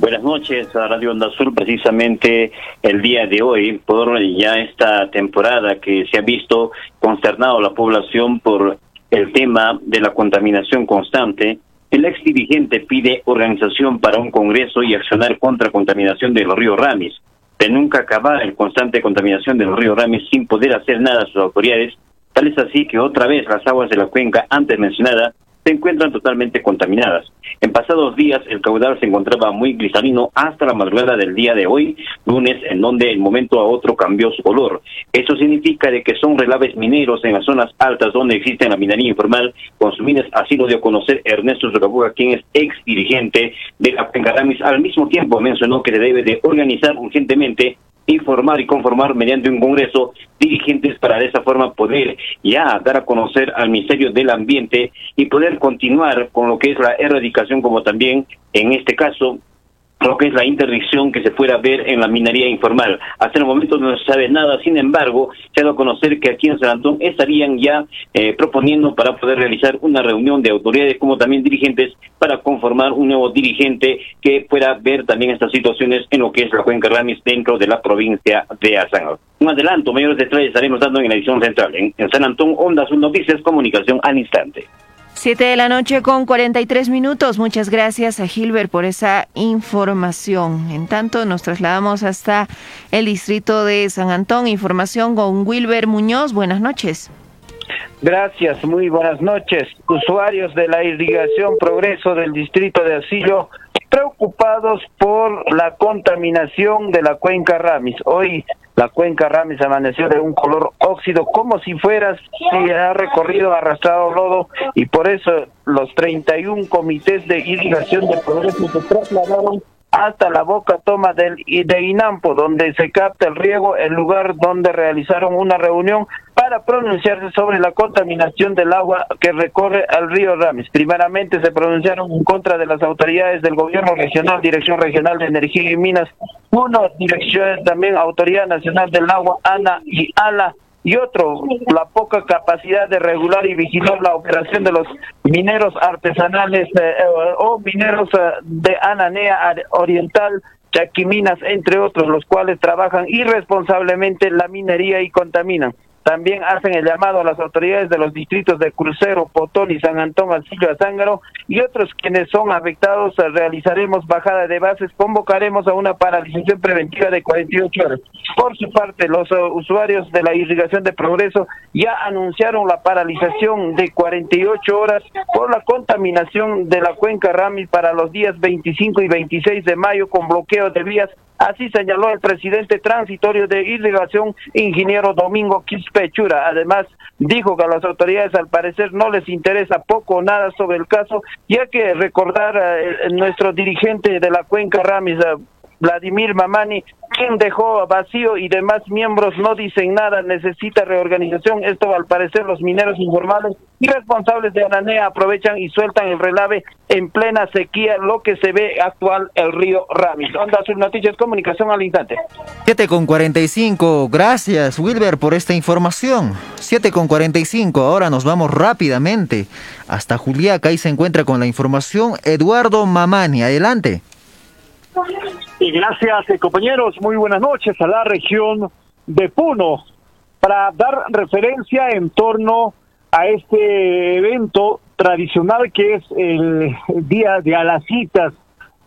Buenas noches a Radio Onda Sur, precisamente el día de hoy, por ya esta temporada que se ha visto consternado la población por el tema de la contaminación constante, el ex dirigente pide organización para un congreso y accionar contra contaminación del río Ramis. De nunca acabar el constante contaminación del río Ramis sin poder hacer nada a sus autoridades, tal es así que otra vez las aguas de la cuenca antes mencionada se encuentran totalmente contaminadas. En pasados días el caudal se encontraba muy cristalino hasta la madrugada del día de hoy, lunes, en donde el momento a otro cambió su color. Eso significa de que son relaves mineros en las zonas altas donde existe la minería informal, consumidas así lo dio a conocer Ernesto Zorabuga, quien es ex dirigente de la Pencaramis. Al mismo tiempo mencionó que se debe de organizar urgentemente informar y conformar mediante un congreso dirigentes para de esa forma poder ya dar a conocer al Ministerio del Ambiente y poder continuar con lo que es la erradicación como también en este caso lo que es la interdicción que se pueda ver en la minería informal. Hasta el momento no se sabe nada, sin embargo, se ha dado a conocer que aquí en San Antón estarían ya eh, proponiendo para poder realizar una reunión de autoridades como también dirigentes para conformar un nuevo dirigente que pueda ver también estas situaciones en lo que es la cuenca Ramis dentro de la provincia de Azán. Un adelanto, mayores detalles estaremos dando en la edición central. En, en San Antón, Ondas, Noticias, Comunicación al instante.
Siete de la noche con 43 minutos. Muchas gracias a Gilbert por esa información. En tanto, nos trasladamos hasta el distrito de San Antón. Información con Wilber Muñoz. Buenas noches.
Gracias, muy buenas noches. Usuarios de la irrigación Progreso del distrito de Asilo preocupados por la contaminación de la cuenca Ramis. Hoy la cuenca Ramis amaneció de un color óxido, como si fuera, si ha recorrido arrastrado lodo, y por eso los 31 comités de irrigación de progreso se trasladaron hasta la boca toma del, de Inampo, donde se capta el riego, el lugar donde realizaron una reunión para pronunciarse sobre la contaminación del agua que recorre al río Ramis. Primeramente se pronunciaron en contra de las autoridades del gobierno regional, Dirección Regional de Energía y Minas, uno, Dirección también Autoridad Nacional del Agua, ANA y ALA, y otro, la poca capacidad de regular y vigilar la operación de los mineros artesanales eh, eh, o mineros eh, de Ananea Oriental, Chaquiminas, entre otros, los cuales trabajan irresponsablemente la minería y contaminan. También hacen el llamado a las autoridades de los distritos de Crucero, Potón y San Antón, Alcillo, Azángaro y otros quienes son afectados. Realizaremos bajada de bases, convocaremos a una paralización preventiva de 48 horas. Por su parte, los uh, usuarios de la irrigación de progreso ya anunciaron la paralización de 48 horas por la contaminación de la cuenca Rami para los días 25 y 26 de mayo con bloqueo de vías Así señaló el presidente transitorio de irrigación, ingeniero Domingo Quispechura. Además, dijo que a las autoridades al parecer no les interesa poco o nada sobre el caso, ya que recordar a eh, nuestro dirigente de la cuenca Ramis, Vladimir Mamani, quien dejó vacío y demás miembros no dicen nada, necesita reorganización. Esto al parecer los mineros informales y responsables de Ananea aprovechan y sueltan el relave en plena sequía, lo que se ve actual el río Ramis. Onda sus noticias, comunicación al instante.
7 con 45, gracias Wilber por esta información. 7 con 45, ahora nos vamos rápidamente hasta Juliaca, ahí se encuentra con la información Eduardo Mamani, adelante.
Gracias, eh, compañeros. Muy buenas noches a la región de Puno para dar referencia en torno a este evento tradicional que es el Día de Alacitas,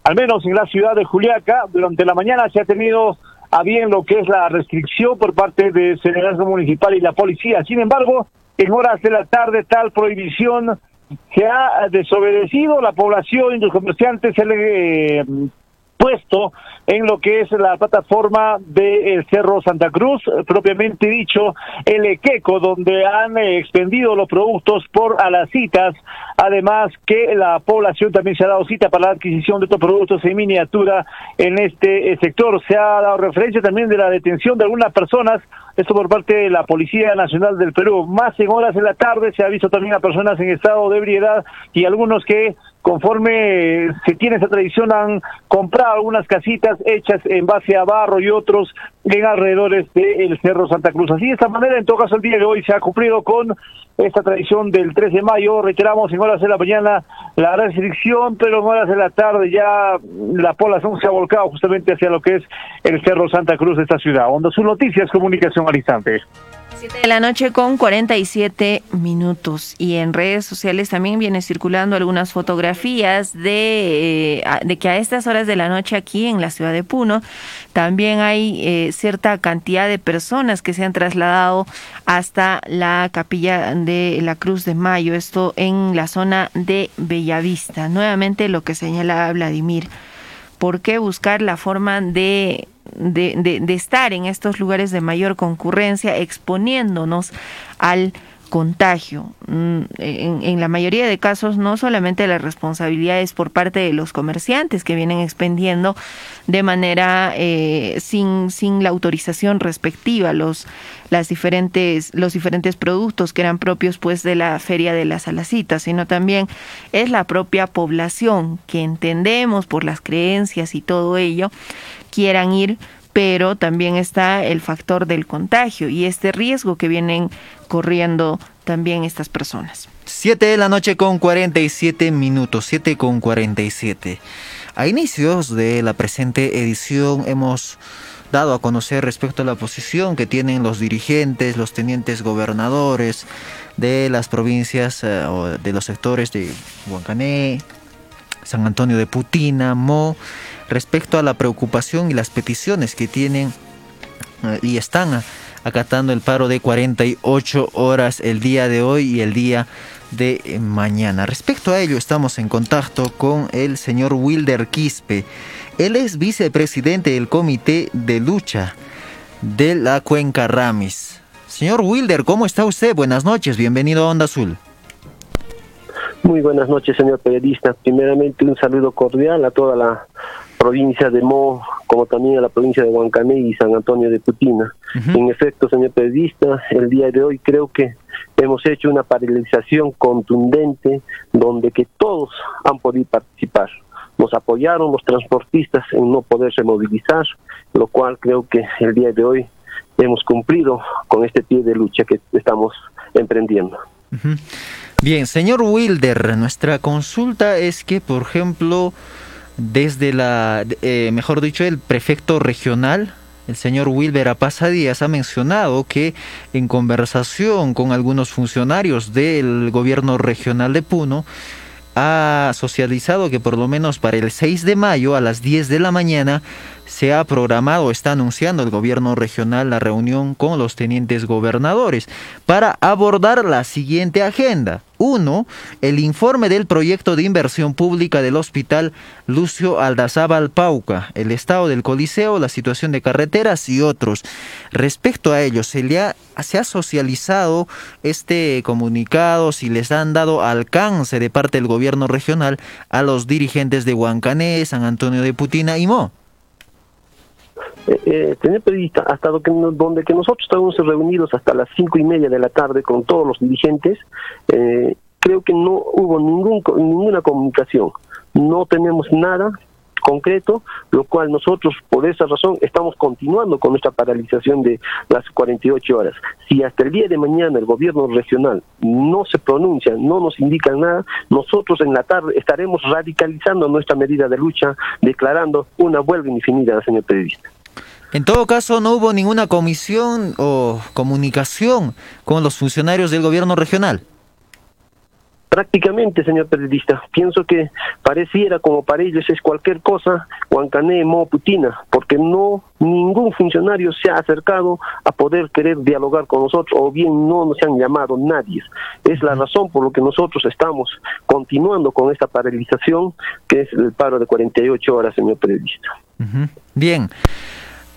al menos en la ciudad de Juliaca. Durante la mañana se ha tenido a bien lo que es la restricción por parte de Senado Municipal y la policía. Sin embargo, en horas de la tarde tal prohibición se ha desobedecido, la población y los comerciantes se le eh, puesto en lo que es la plataforma del Cerro Santa Cruz, propiamente dicho, el Equeco, donde han extendido los productos por a las citas, además que la población también se ha dado cita para la adquisición de estos productos en miniatura en este sector. Se ha dado referencia también de la detención de algunas personas esto por parte de la Policía Nacional del Perú. Más en horas de la tarde se ha visto también a personas en estado de ebriedad y algunos que conforme se tiene esa tradición han comprado algunas casitas hechas en base a barro y otros en alrededores del Cerro Santa Cruz. Así de esta manera, en todo caso, el día de hoy se ha cumplido con esta tradición del 3 de mayo. Reiteramos en horas de la mañana la restricción, pero en horas de la tarde ya la población se ha volcado justamente hacia lo que es el Cerro Santa Cruz de esta ciudad. Onda sus noticias, comunicación al instante.
7 de la noche con 47 minutos y en redes sociales también viene circulando algunas fotografías de, eh, de que a estas horas de la noche aquí en la ciudad de Puno también hay eh, cierta cantidad de personas que se han trasladado hasta la capilla de la Cruz de Mayo, esto en la zona de Bellavista. Nuevamente lo que señala Vladimir, ¿por qué buscar la forma de de, de, estar en estos lugares de mayor concurrencia, exponiéndonos al contagio. Mm, en, la mayoría de casos no solamente la responsabilidad es por parte de los comerciantes que vienen expendiendo de manera eh, sin, sin la autorización respectiva los, las diferentes, los diferentes productos que eran propios pues de la feria de las alacitas, sino también es la propia población que entendemos por las creencias y todo ello quieran ir pero también está el factor del contagio y este riesgo que vienen corriendo también estas personas.
7 de la noche con 47 minutos, 7 con 47. A inicios de la presente edición hemos dado a conocer respecto a la posición que tienen los dirigentes, los tenientes gobernadores de las provincias eh, o de los sectores de Huancané, San Antonio de Putina, Mo, respecto a la preocupación y las peticiones que tienen eh, y están acatando el paro de 48 horas el día de hoy y el día de eh, mañana. Respecto a ello, estamos en contacto con el señor Wilder Quispe. Él es vicepresidente del Comité de Lucha de la Cuenca Ramis. Señor Wilder, ¿cómo está usted? Buenas noches, bienvenido a Onda Azul.
Muy buenas noches, señor periodista. Primeramente, un saludo cordial a toda la provincia de Mo, como también a la provincia de Huancané y San Antonio de Putina. En efecto, señor periodista, el día de hoy creo que hemos hecho una paralización contundente donde que todos han podido participar. Nos apoyaron los transportistas en no poderse movilizar, lo cual creo que el día de hoy hemos cumplido con este pie de lucha que estamos emprendiendo.
Bien, señor Wilder, nuestra consulta es que, por ejemplo, desde la, eh, mejor dicho, el prefecto regional el señor Wilber Apasadías ha mencionado que en conversación con algunos funcionarios del gobierno regional de Puno, ha socializado que por lo menos para el 6 de mayo a las 10 de la mañana se ha programado, está anunciando el gobierno regional la reunión con los tenientes gobernadores para abordar la siguiente agenda. Uno, el informe del proyecto de inversión pública del hospital Lucio Aldazábal Pauca, el estado del Coliseo, la situación de carreteras y otros. Respecto a ello, se, le ha, socializado este comunicado, si les han dado alcance de parte del gobierno regional a los dirigentes de Huancané, San Antonio de Putina y Mo
eh, tener periodista hasta donde que nosotros estábamos reunidos hasta las cinco y media de la tarde con todos los dirigentes, eh, creo que no hubo ningún, ninguna comunicación. No tenemos nada concreto, lo cual nosotros por esa razón estamos continuando con nuestra paralización de las 48 horas. Si hasta el día de mañana el gobierno regional no se pronuncia, no nos indica nada, nosotros en la tarde estaremos radicalizando nuestra medida de lucha, declarando una huelga indefinida, señor periodista.
En todo caso, no hubo ninguna comisión o comunicación con los funcionarios del gobierno regional.
Prácticamente, señor periodista, pienso que pareciera como para ellos es cualquier cosa, Huancané, Mo, Putina, porque no ningún funcionario se ha acercado a poder querer dialogar con nosotros o bien no nos han llamado nadie. Es la razón por la que nosotros estamos continuando con esta paralización, que es el paro de 48 horas, señor periodista.
Bien.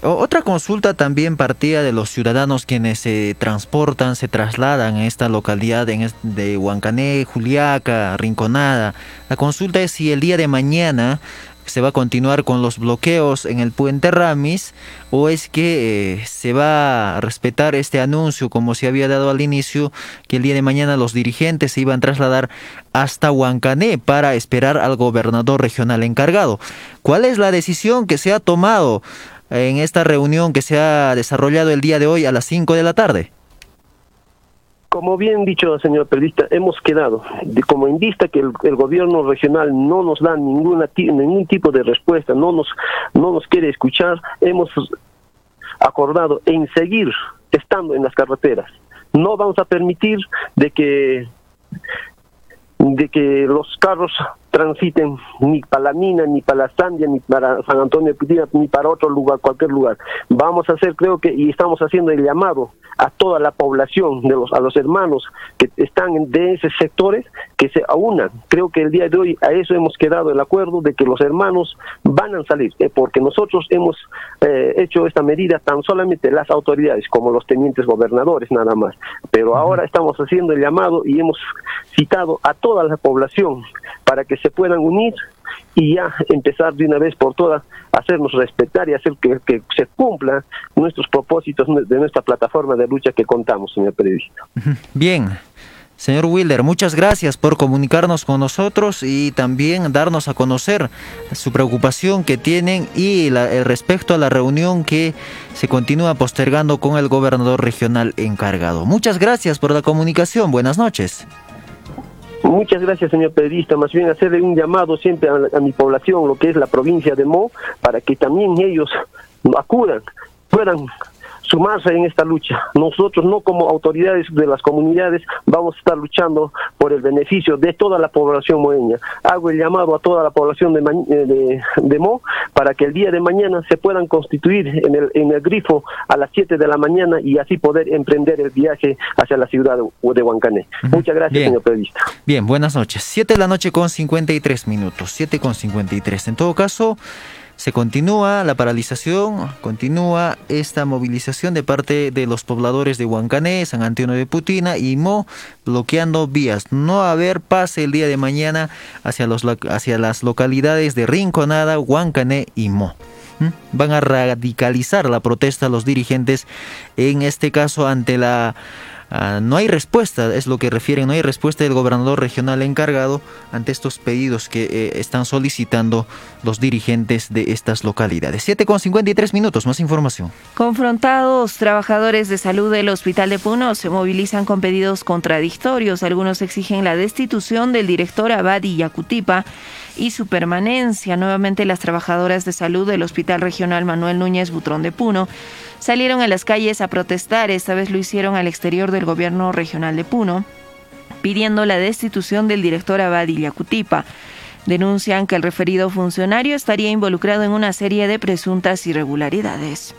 Otra consulta también partía de los ciudadanos quienes se transportan, se trasladan a esta localidad de Huancané, Juliaca, Rinconada. La consulta es si el día de mañana se va a continuar con los bloqueos en el puente Ramis o es que eh, se va a respetar este anuncio como se había dado al inicio que el día de mañana los dirigentes se iban a trasladar hasta Huancané para esperar al gobernador regional encargado. ¿Cuál es la decisión que se ha tomado en esta reunión que se ha desarrollado el día de hoy a las 5 de la tarde?
Como bien dicho, señor periodista, hemos quedado como en vista que el, gobierno regional no nos da ninguna ningún tipo de respuesta, no nos no nos quiere escuchar, hemos acordado en seguir estando en las carreteras. No vamos a permitir de que de que los carros transiten ni para la mina, ni para la Sandia, ni para San Antonio de Pitina, ni para otro lugar, cualquier lugar. Vamos a hacer, creo que, y estamos haciendo el llamado a toda la población, de los, a los hermanos que están de esos sectores, que se aunan. Creo que el día de hoy a eso hemos quedado el acuerdo de que los hermanos van a salir, eh, porque nosotros hemos eh, hecho esta medida tan solamente las autoridades como los tenientes gobernadores nada más. Pero ahora estamos haciendo el llamado y hemos citado a toda la población para que se puedan unir y ya empezar de una vez por todas a hacernos respetar y hacer que, que se cumplan nuestros propósitos de nuestra plataforma de lucha que contamos, señor periodista.
Bien. Señor Wilder, muchas gracias por comunicarnos con nosotros y también darnos a conocer su preocupación que tienen y la, respecto a la reunión que se continúa postergando con el gobernador regional encargado. Muchas gracias por la comunicación. Buenas noches.
Muchas gracias, señor periodista. Más bien hacerle un llamado siempre a, mi población, lo que es la provincia de Mo, para que también ellos acudan, puedan sumarse en esta lucha. Nosotros no como autoridades de las comunidades vamos a estar luchando por el beneficio de toda la población moeña. Hago el llamado a toda la población de, eh, de, Mo para que el día de mañana se puedan constituir en el, en el grifo a las 7 de la mañana y así poder emprender el viaje hacia la ciudad de, Huancané. Muchas gracias, señor periodista.
Bien, buenas noches. 7 de la noche con 53 minutos. 7 con 53. En todo caso se continúa la paralización, continúa esta movilización de parte de los pobladores de Huancané, San Antonio de Putina y Mo, bloqueando vías. No haber pase el día de mañana hacia, hacia las localidades de Rinconada, Huancané y Mo. ¿Mm? Van a radicalizar la protesta los dirigentes, en este caso ante la Ah, no hay respuesta, es lo que refieren, no hay respuesta del gobernador regional encargado ante estos pedidos que eh, están solicitando los dirigentes de estas localidades. 7 con 53 minutos, más información.
Confrontados, trabajadores de salud del Hospital de Puno se movilizan con pedidos contradictorios. Algunos exigen la destitución del director Abadi Yacutipa y su permanencia. Nuevamente las trabajadoras de salud del Hospital Regional Manuel Núñez Butrón de Puno salieron a las calles a protestar, esta vez lo hicieron al exterior del gobierno regional de Puno, pidiendo la destitución del director Abadi Yacutipa. Denuncian que el referido funcionario estaría involucrado en una serie de presuntas irregularidades.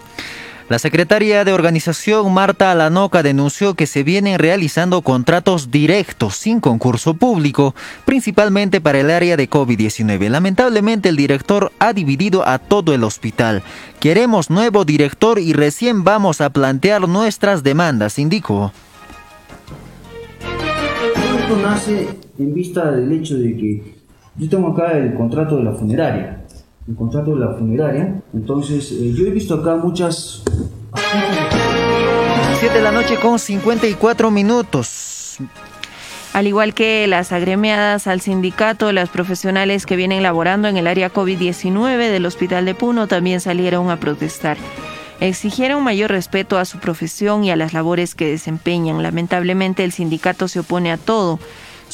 La secretaria de organización Marta Alanoca denunció que se vienen realizando contratos directos sin concurso público, principalmente para el área de COVID-19. Lamentablemente el director ha dividido a todo el hospital. Queremos nuevo director y recién vamos a plantear nuestras demandas, indicó.
Esto nace en vista del hecho de que yo tengo acá el contrato de la funeraria el contrato de la funeraria. Entonces, eh, yo he visto acá muchas...
7 de la noche con 54 minutos.
Al igual que las agremiadas al sindicato, las profesionales que vienen laborando en el área COVID-19 del Hospital de Puno también salieron a protestar. Exigieron mayor respeto a su profesión y a las labores que desempeñan. Lamentablemente el sindicato se opone a todo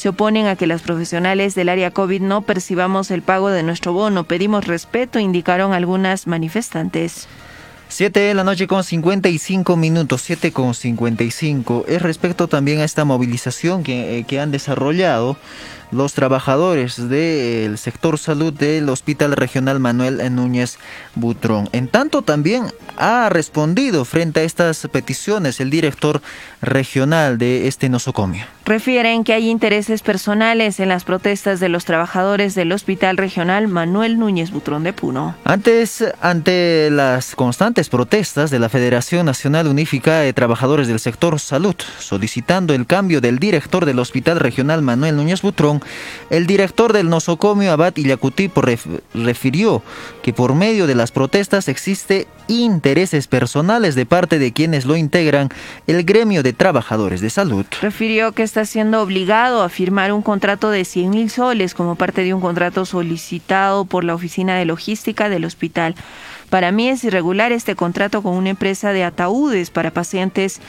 se oponen a que las profesionales del área COVID no percibamos el pago de nuestro bono. Pedimos respeto, indicaron algunas manifestantes.
7 de la noche con 55 minutos, 7 con 55. Es respecto también a esta movilización que, eh, que han desarrollado los trabajadores del sector salud del Hospital Regional Manuel Núñez Butrón. En tanto, también ha respondido frente a estas peticiones el director regional de este nosocomio.
Refieren que hay intereses personales en las protestas de los trabajadores del Hospital Regional Manuel Núñez Butrón de Puno.
Antes, ante las constantes protestas de la Federación Nacional Unificada de Trabajadores del Sector Salud, solicitando el cambio del director del Hospital Regional Manuel Núñez Butrón, el director del nosocomio Abad Illacutipo refirió que por medio de las protestas existe intereses personales de parte de quienes lo integran el gremio de trabajadores de salud.
Refirió que está siendo obligado a firmar un contrato de 100 mil soles como parte de un contrato solicitado por la oficina de logística del hospital. Para mí es irregular este contrato con una empresa de ataúdes para pacientes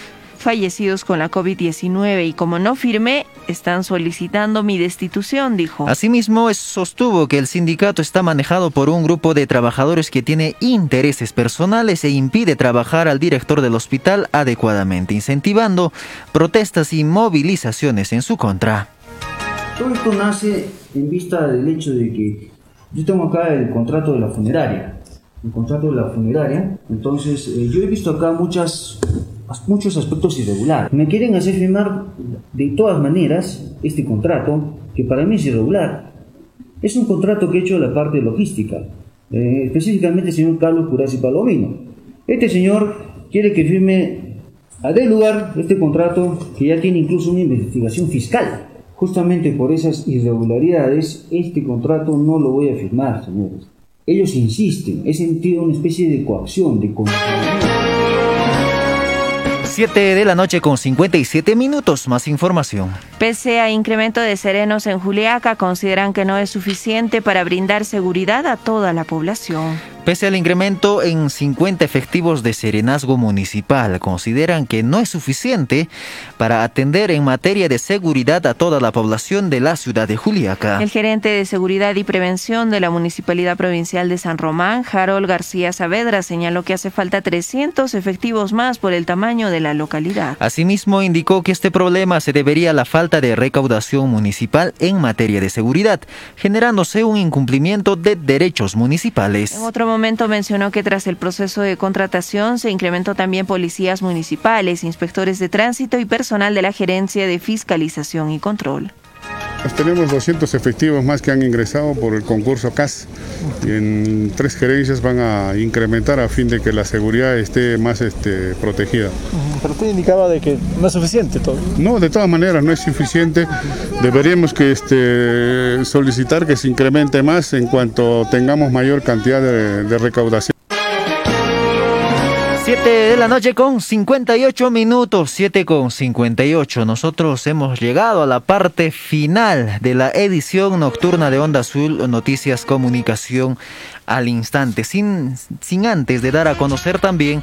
fallecidos con la COVID-19 y como no firmé, están solicitando mi destitución, dijo.
Asimismo, sostuvo que el sindicato está manejado por un grupo de trabajadores que tiene intereses personales e impide trabajar al director del hospital adecuadamente, incentivando protestas y movilizaciones en su contra.
Todo esto nace en vista del hecho de que yo tengo acá el contrato de la funeraria, el contrato de la funeraria, entonces eh, yo he visto acá muchas muchos aspectos irregulares. Me quieren hacer firmar de todas maneras este contrato, que para mí es irregular. Es un contrato que he hecho la parte logística, eh, específicamente el señor Carlos Curasi Palomino. Este señor quiere que firme a de lugar este contrato que ya tiene incluso una investigación fiscal. Justamente por esas irregularidades, este contrato no lo voy a firmar, señores. Ellos insisten, he sentido una especie de coacción, de control.
7 de la noche con 57 minutos. Más información.
Pese a incremento de serenos en Juliaca, consideran que no es suficiente para brindar seguridad a toda la población.
Pese al incremento en 50 efectivos de serenazgo municipal, consideran que no es suficiente para atender en materia de seguridad a toda la población de la ciudad de Juliaca.
El gerente de Seguridad y Prevención de la Municipalidad Provincial de San Román, Harold García Saavedra, señaló que hace falta 300 efectivos más por el tamaño de la localidad.
Asimismo, indicó que este problema se debería a la falta de recaudación municipal en materia de seguridad, generándose un incumplimiento de derechos municipales
momento mencionó que tras el proceso de contratación se incrementó también policías municipales, inspectores de tránsito y personal de la Gerencia de Fiscalización y Control.
Pues tenemos 200 efectivos más que han ingresado por el concurso CAS y en tres gerencias van a incrementar a fin de que la seguridad esté más este, protegida.
Pero usted indicaba de que no es suficiente todo.
No, de todas maneras no es suficiente. Deberíamos que este, solicitar que se incremente más en cuanto tengamos mayor cantidad de recaudación.
7 de la noche con 58 minutos, 7 con 58. Nosotros hemos llegado a la parte final de la edición nocturna de Onda Azul, Noticias Comunicación al instante, sin, sin antes de dar a conocer también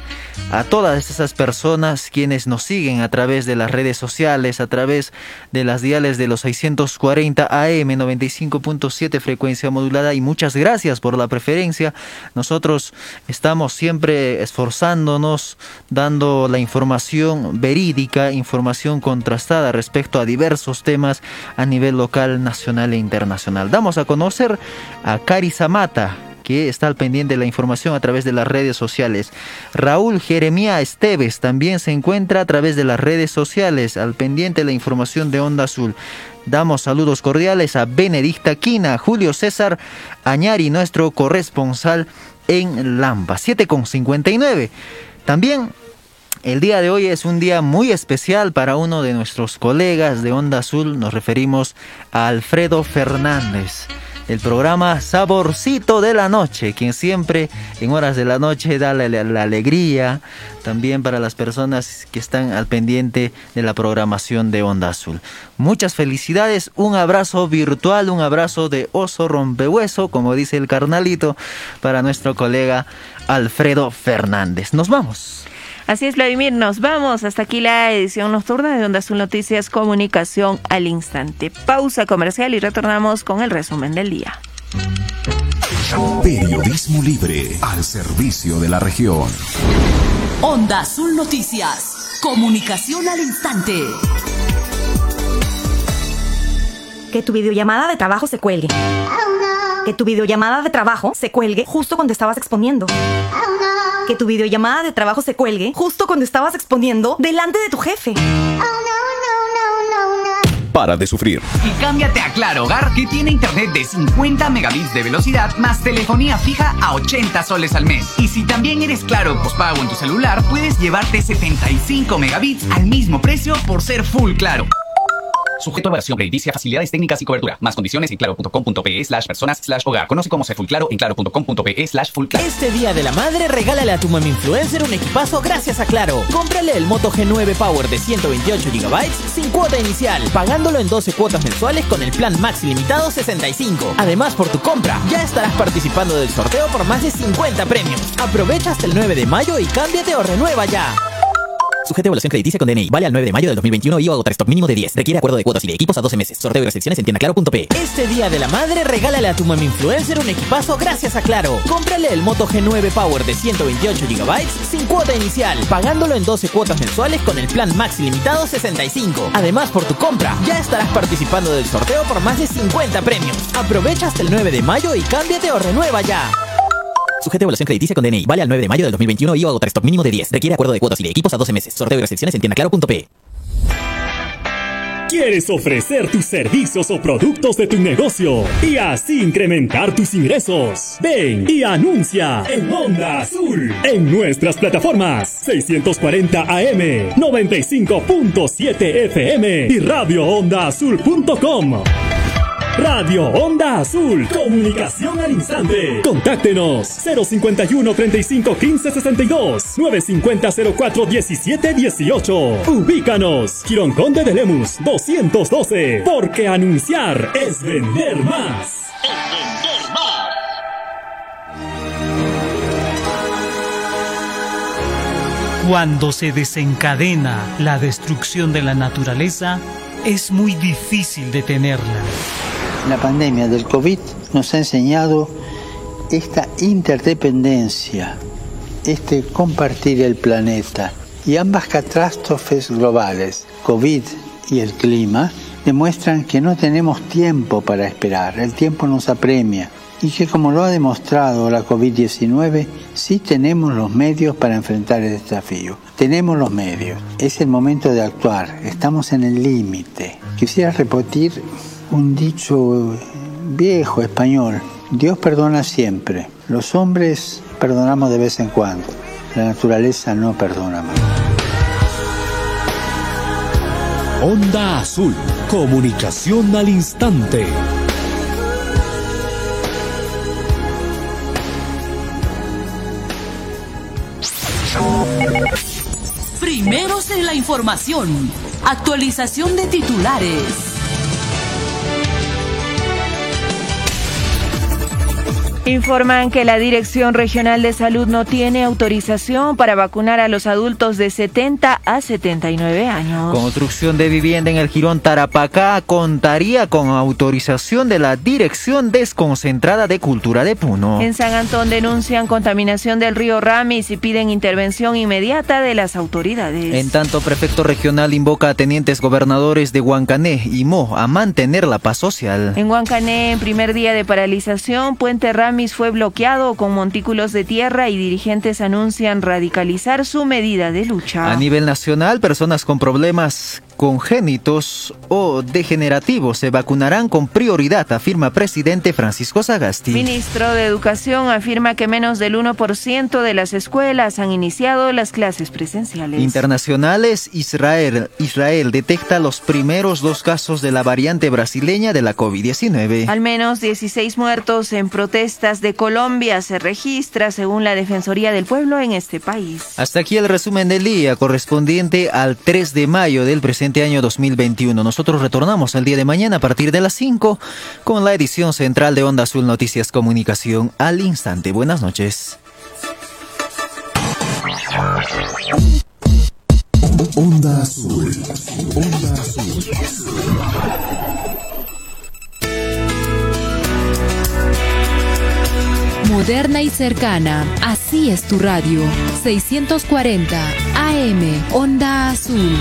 a todas esas personas quienes nos siguen a través de las redes sociales, a través de las diales de los 640 AM 95.7 frecuencia modulada y muchas gracias por la preferencia. Nosotros estamos siempre esforzándonos, dando la información verídica, información contrastada respecto a diversos temas a nivel local, nacional e internacional. Damos a conocer a Cari Zamata, que está al pendiente de la información a través de las redes sociales. Raúl Jeremía Esteves también se encuentra a través de las redes sociales al pendiente de la información de Onda Azul. Damos saludos cordiales a Benedicta Quina, Julio César Añari, nuestro corresponsal en Lampa. 7,59. También el día de hoy es un día muy especial para uno de nuestros colegas de Onda Azul. Nos referimos a Alfredo Fernández el programa Saborcito de la Noche, quien siempre en horas de la noche da la, la, alegría también para las personas que están al pendiente de la programación de Onda Azul. Muchas felicidades, un abrazo virtual, un abrazo de oso rompehueso, como dice el carnalito, para nuestro colega Alfredo Fernández. Nos vamos.
Así es, Vladimir, nos vamos. Hasta aquí la edición nocturna de Onda Azul Noticias Comunicación al Instante. Pausa comercial y retornamos con el resumen del día.
Periodismo libre al servicio de la región.
Onda Azul Noticias. Comunicación al Instante.
Que tu videollamada de trabajo se cuelgue. Que tu videollamada de trabajo se cuelgue justo cuando estabas exponiendo que tu videollamada de trabajo se cuelgue justo cuando estabas exponiendo delante de tu jefe.
Para de sufrir.
Y cámbiate a Claro Hogar que tiene internet de 50 megabits de velocidad más telefonía fija a 80 soles al mes. Y si también eres Claro pospago en tu celular, puedes llevarte 75 megabits al mismo precio por ser full Claro. Sujeto a evaluación crediticia, facilidades técnicas y cobertura. Más condiciones en claro.com.pe slash personas slash hogar. Conoce cómo ser full claro en claro.com.pe slash full.
Este día de la madre, regálale a tu mami influencer un equipazo gracias a Claro. Cómprale el Moto G9 Power de 128 GB sin cuota inicial, pagándolo en 12 cuotas mensuales con el plan Max limitado 65. Además, por tu compra, ya estarás participando del sorteo por más de 50 premios. Aprovecha hasta el 9 de mayo y cámbiate o renueva ya.
Sujete a evaluación crediticia con DNI. Vale al 9 de mayo del 2021 y agotar stock mínimo de 10. Requiere acuerdo de cuotas y de equipos a 12 meses. Sorteo y restricciones en tiendaclaro.p.
Este día de la madre, regálale a tu mami influencer un equipazo gracias a Claro. Cómprale el Moto G9 Power de 128 GB sin cuota inicial, pagándolo en 12 cuotas mensuales con el plan Max limitado 65. Además, por tu compra, ya estarás participando del sorteo por más de 50 premios. Aprovecha hasta el 9 de mayo y cámbiate o renueva ya.
Sujete a evaluación crediticia con DNI. Vale al 9 de mayo del 2021 y agotar stock mínimo de 10. Requiere acuerdo de cuotas y de equipos a 12 meses. Sorteo y restricciones en tiendaclaro.p.
¿Quieres ofrecer tus servicios o productos de tu negocio y así incrementar tus ingresos? Ven y anuncia en Onda Azul en nuestras plataformas 640 AM, 95.7 FM y radioondaazul.com. Radio Onda Azul. Comunicación al instante. Contáctenos 051 35 15 62 950 04 17 18. Ubícanos. Quirón Conde de Lemus 212. Porque anunciar es vender más.
Cuando se desencadena la destrucción de la naturaleza, es muy difícil detenerla.
La pandemia del COVID nos ha enseñado esta interdependencia, este compartir el planeta. Y ambas catástrofes globales, COVID y el clima, demuestran que no tenemos tiempo para esperar, el tiempo nos apremia y que como lo ha demostrado la COVID-19, sí tenemos los medios para enfrentar el desafío. Tenemos los medios, es el momento de actuar, estamos en el límite. Quisiera repetir un dicho viejo español, Dios perdona siempre, los hombres perdonamos de vez en cuando, la naturaleza no perdona más.
Onda Azul, comunicación al instante.
información. Actualización de titulares.
Informan que la Dirección Regional de Salud no tiene autorización para vacunar a los adultos de 70 a 79 años.
Construcción de vivienda en el Girón Tarapacá contaría con autorización de la Dirección Desconcentrada de Cultura de Puno.
En San Antón denuncian contaminación del río Ramis y piden intervención inmediata de las autoridades.
En tanto, prefecto regional invoca a tenientes gobernadores de Huancané y Mo a mantener la paz social.
En Huancané, en primer día de paralización, Puente Ramis fue bloqueado con montículos de tierra y dirigentes anuncian radicalizar su medida de lucha.
A nivel nacional, personas con problemas congénitos o degenerativos se vacunarán con prioridad, afirma presidente Francisco Sagasti.
Ministro de Educación afirma que menos del 1% de las escuelas han iniciado las clases presenciales.
Internacionales, Israel, Israel detecta los primeros dos casos de la variante brasileña de la COVID-19.
Al menos 16 muertos en protestas de Colombia se registra según la Defensoría del Pueblo en este país.
Hasta aquí el resumen del día correspondiente al 3 de mayo del presente año 2021. Nosotros retornamos el día de mañana a partir de las 5 con la edición central de Onda Azul Noticias Comunicación al instante. Buenas noches.
Onda Azul. Onda Azul.
Moderna y cercana. Así es tu radio. 640 AM. Onda Azul.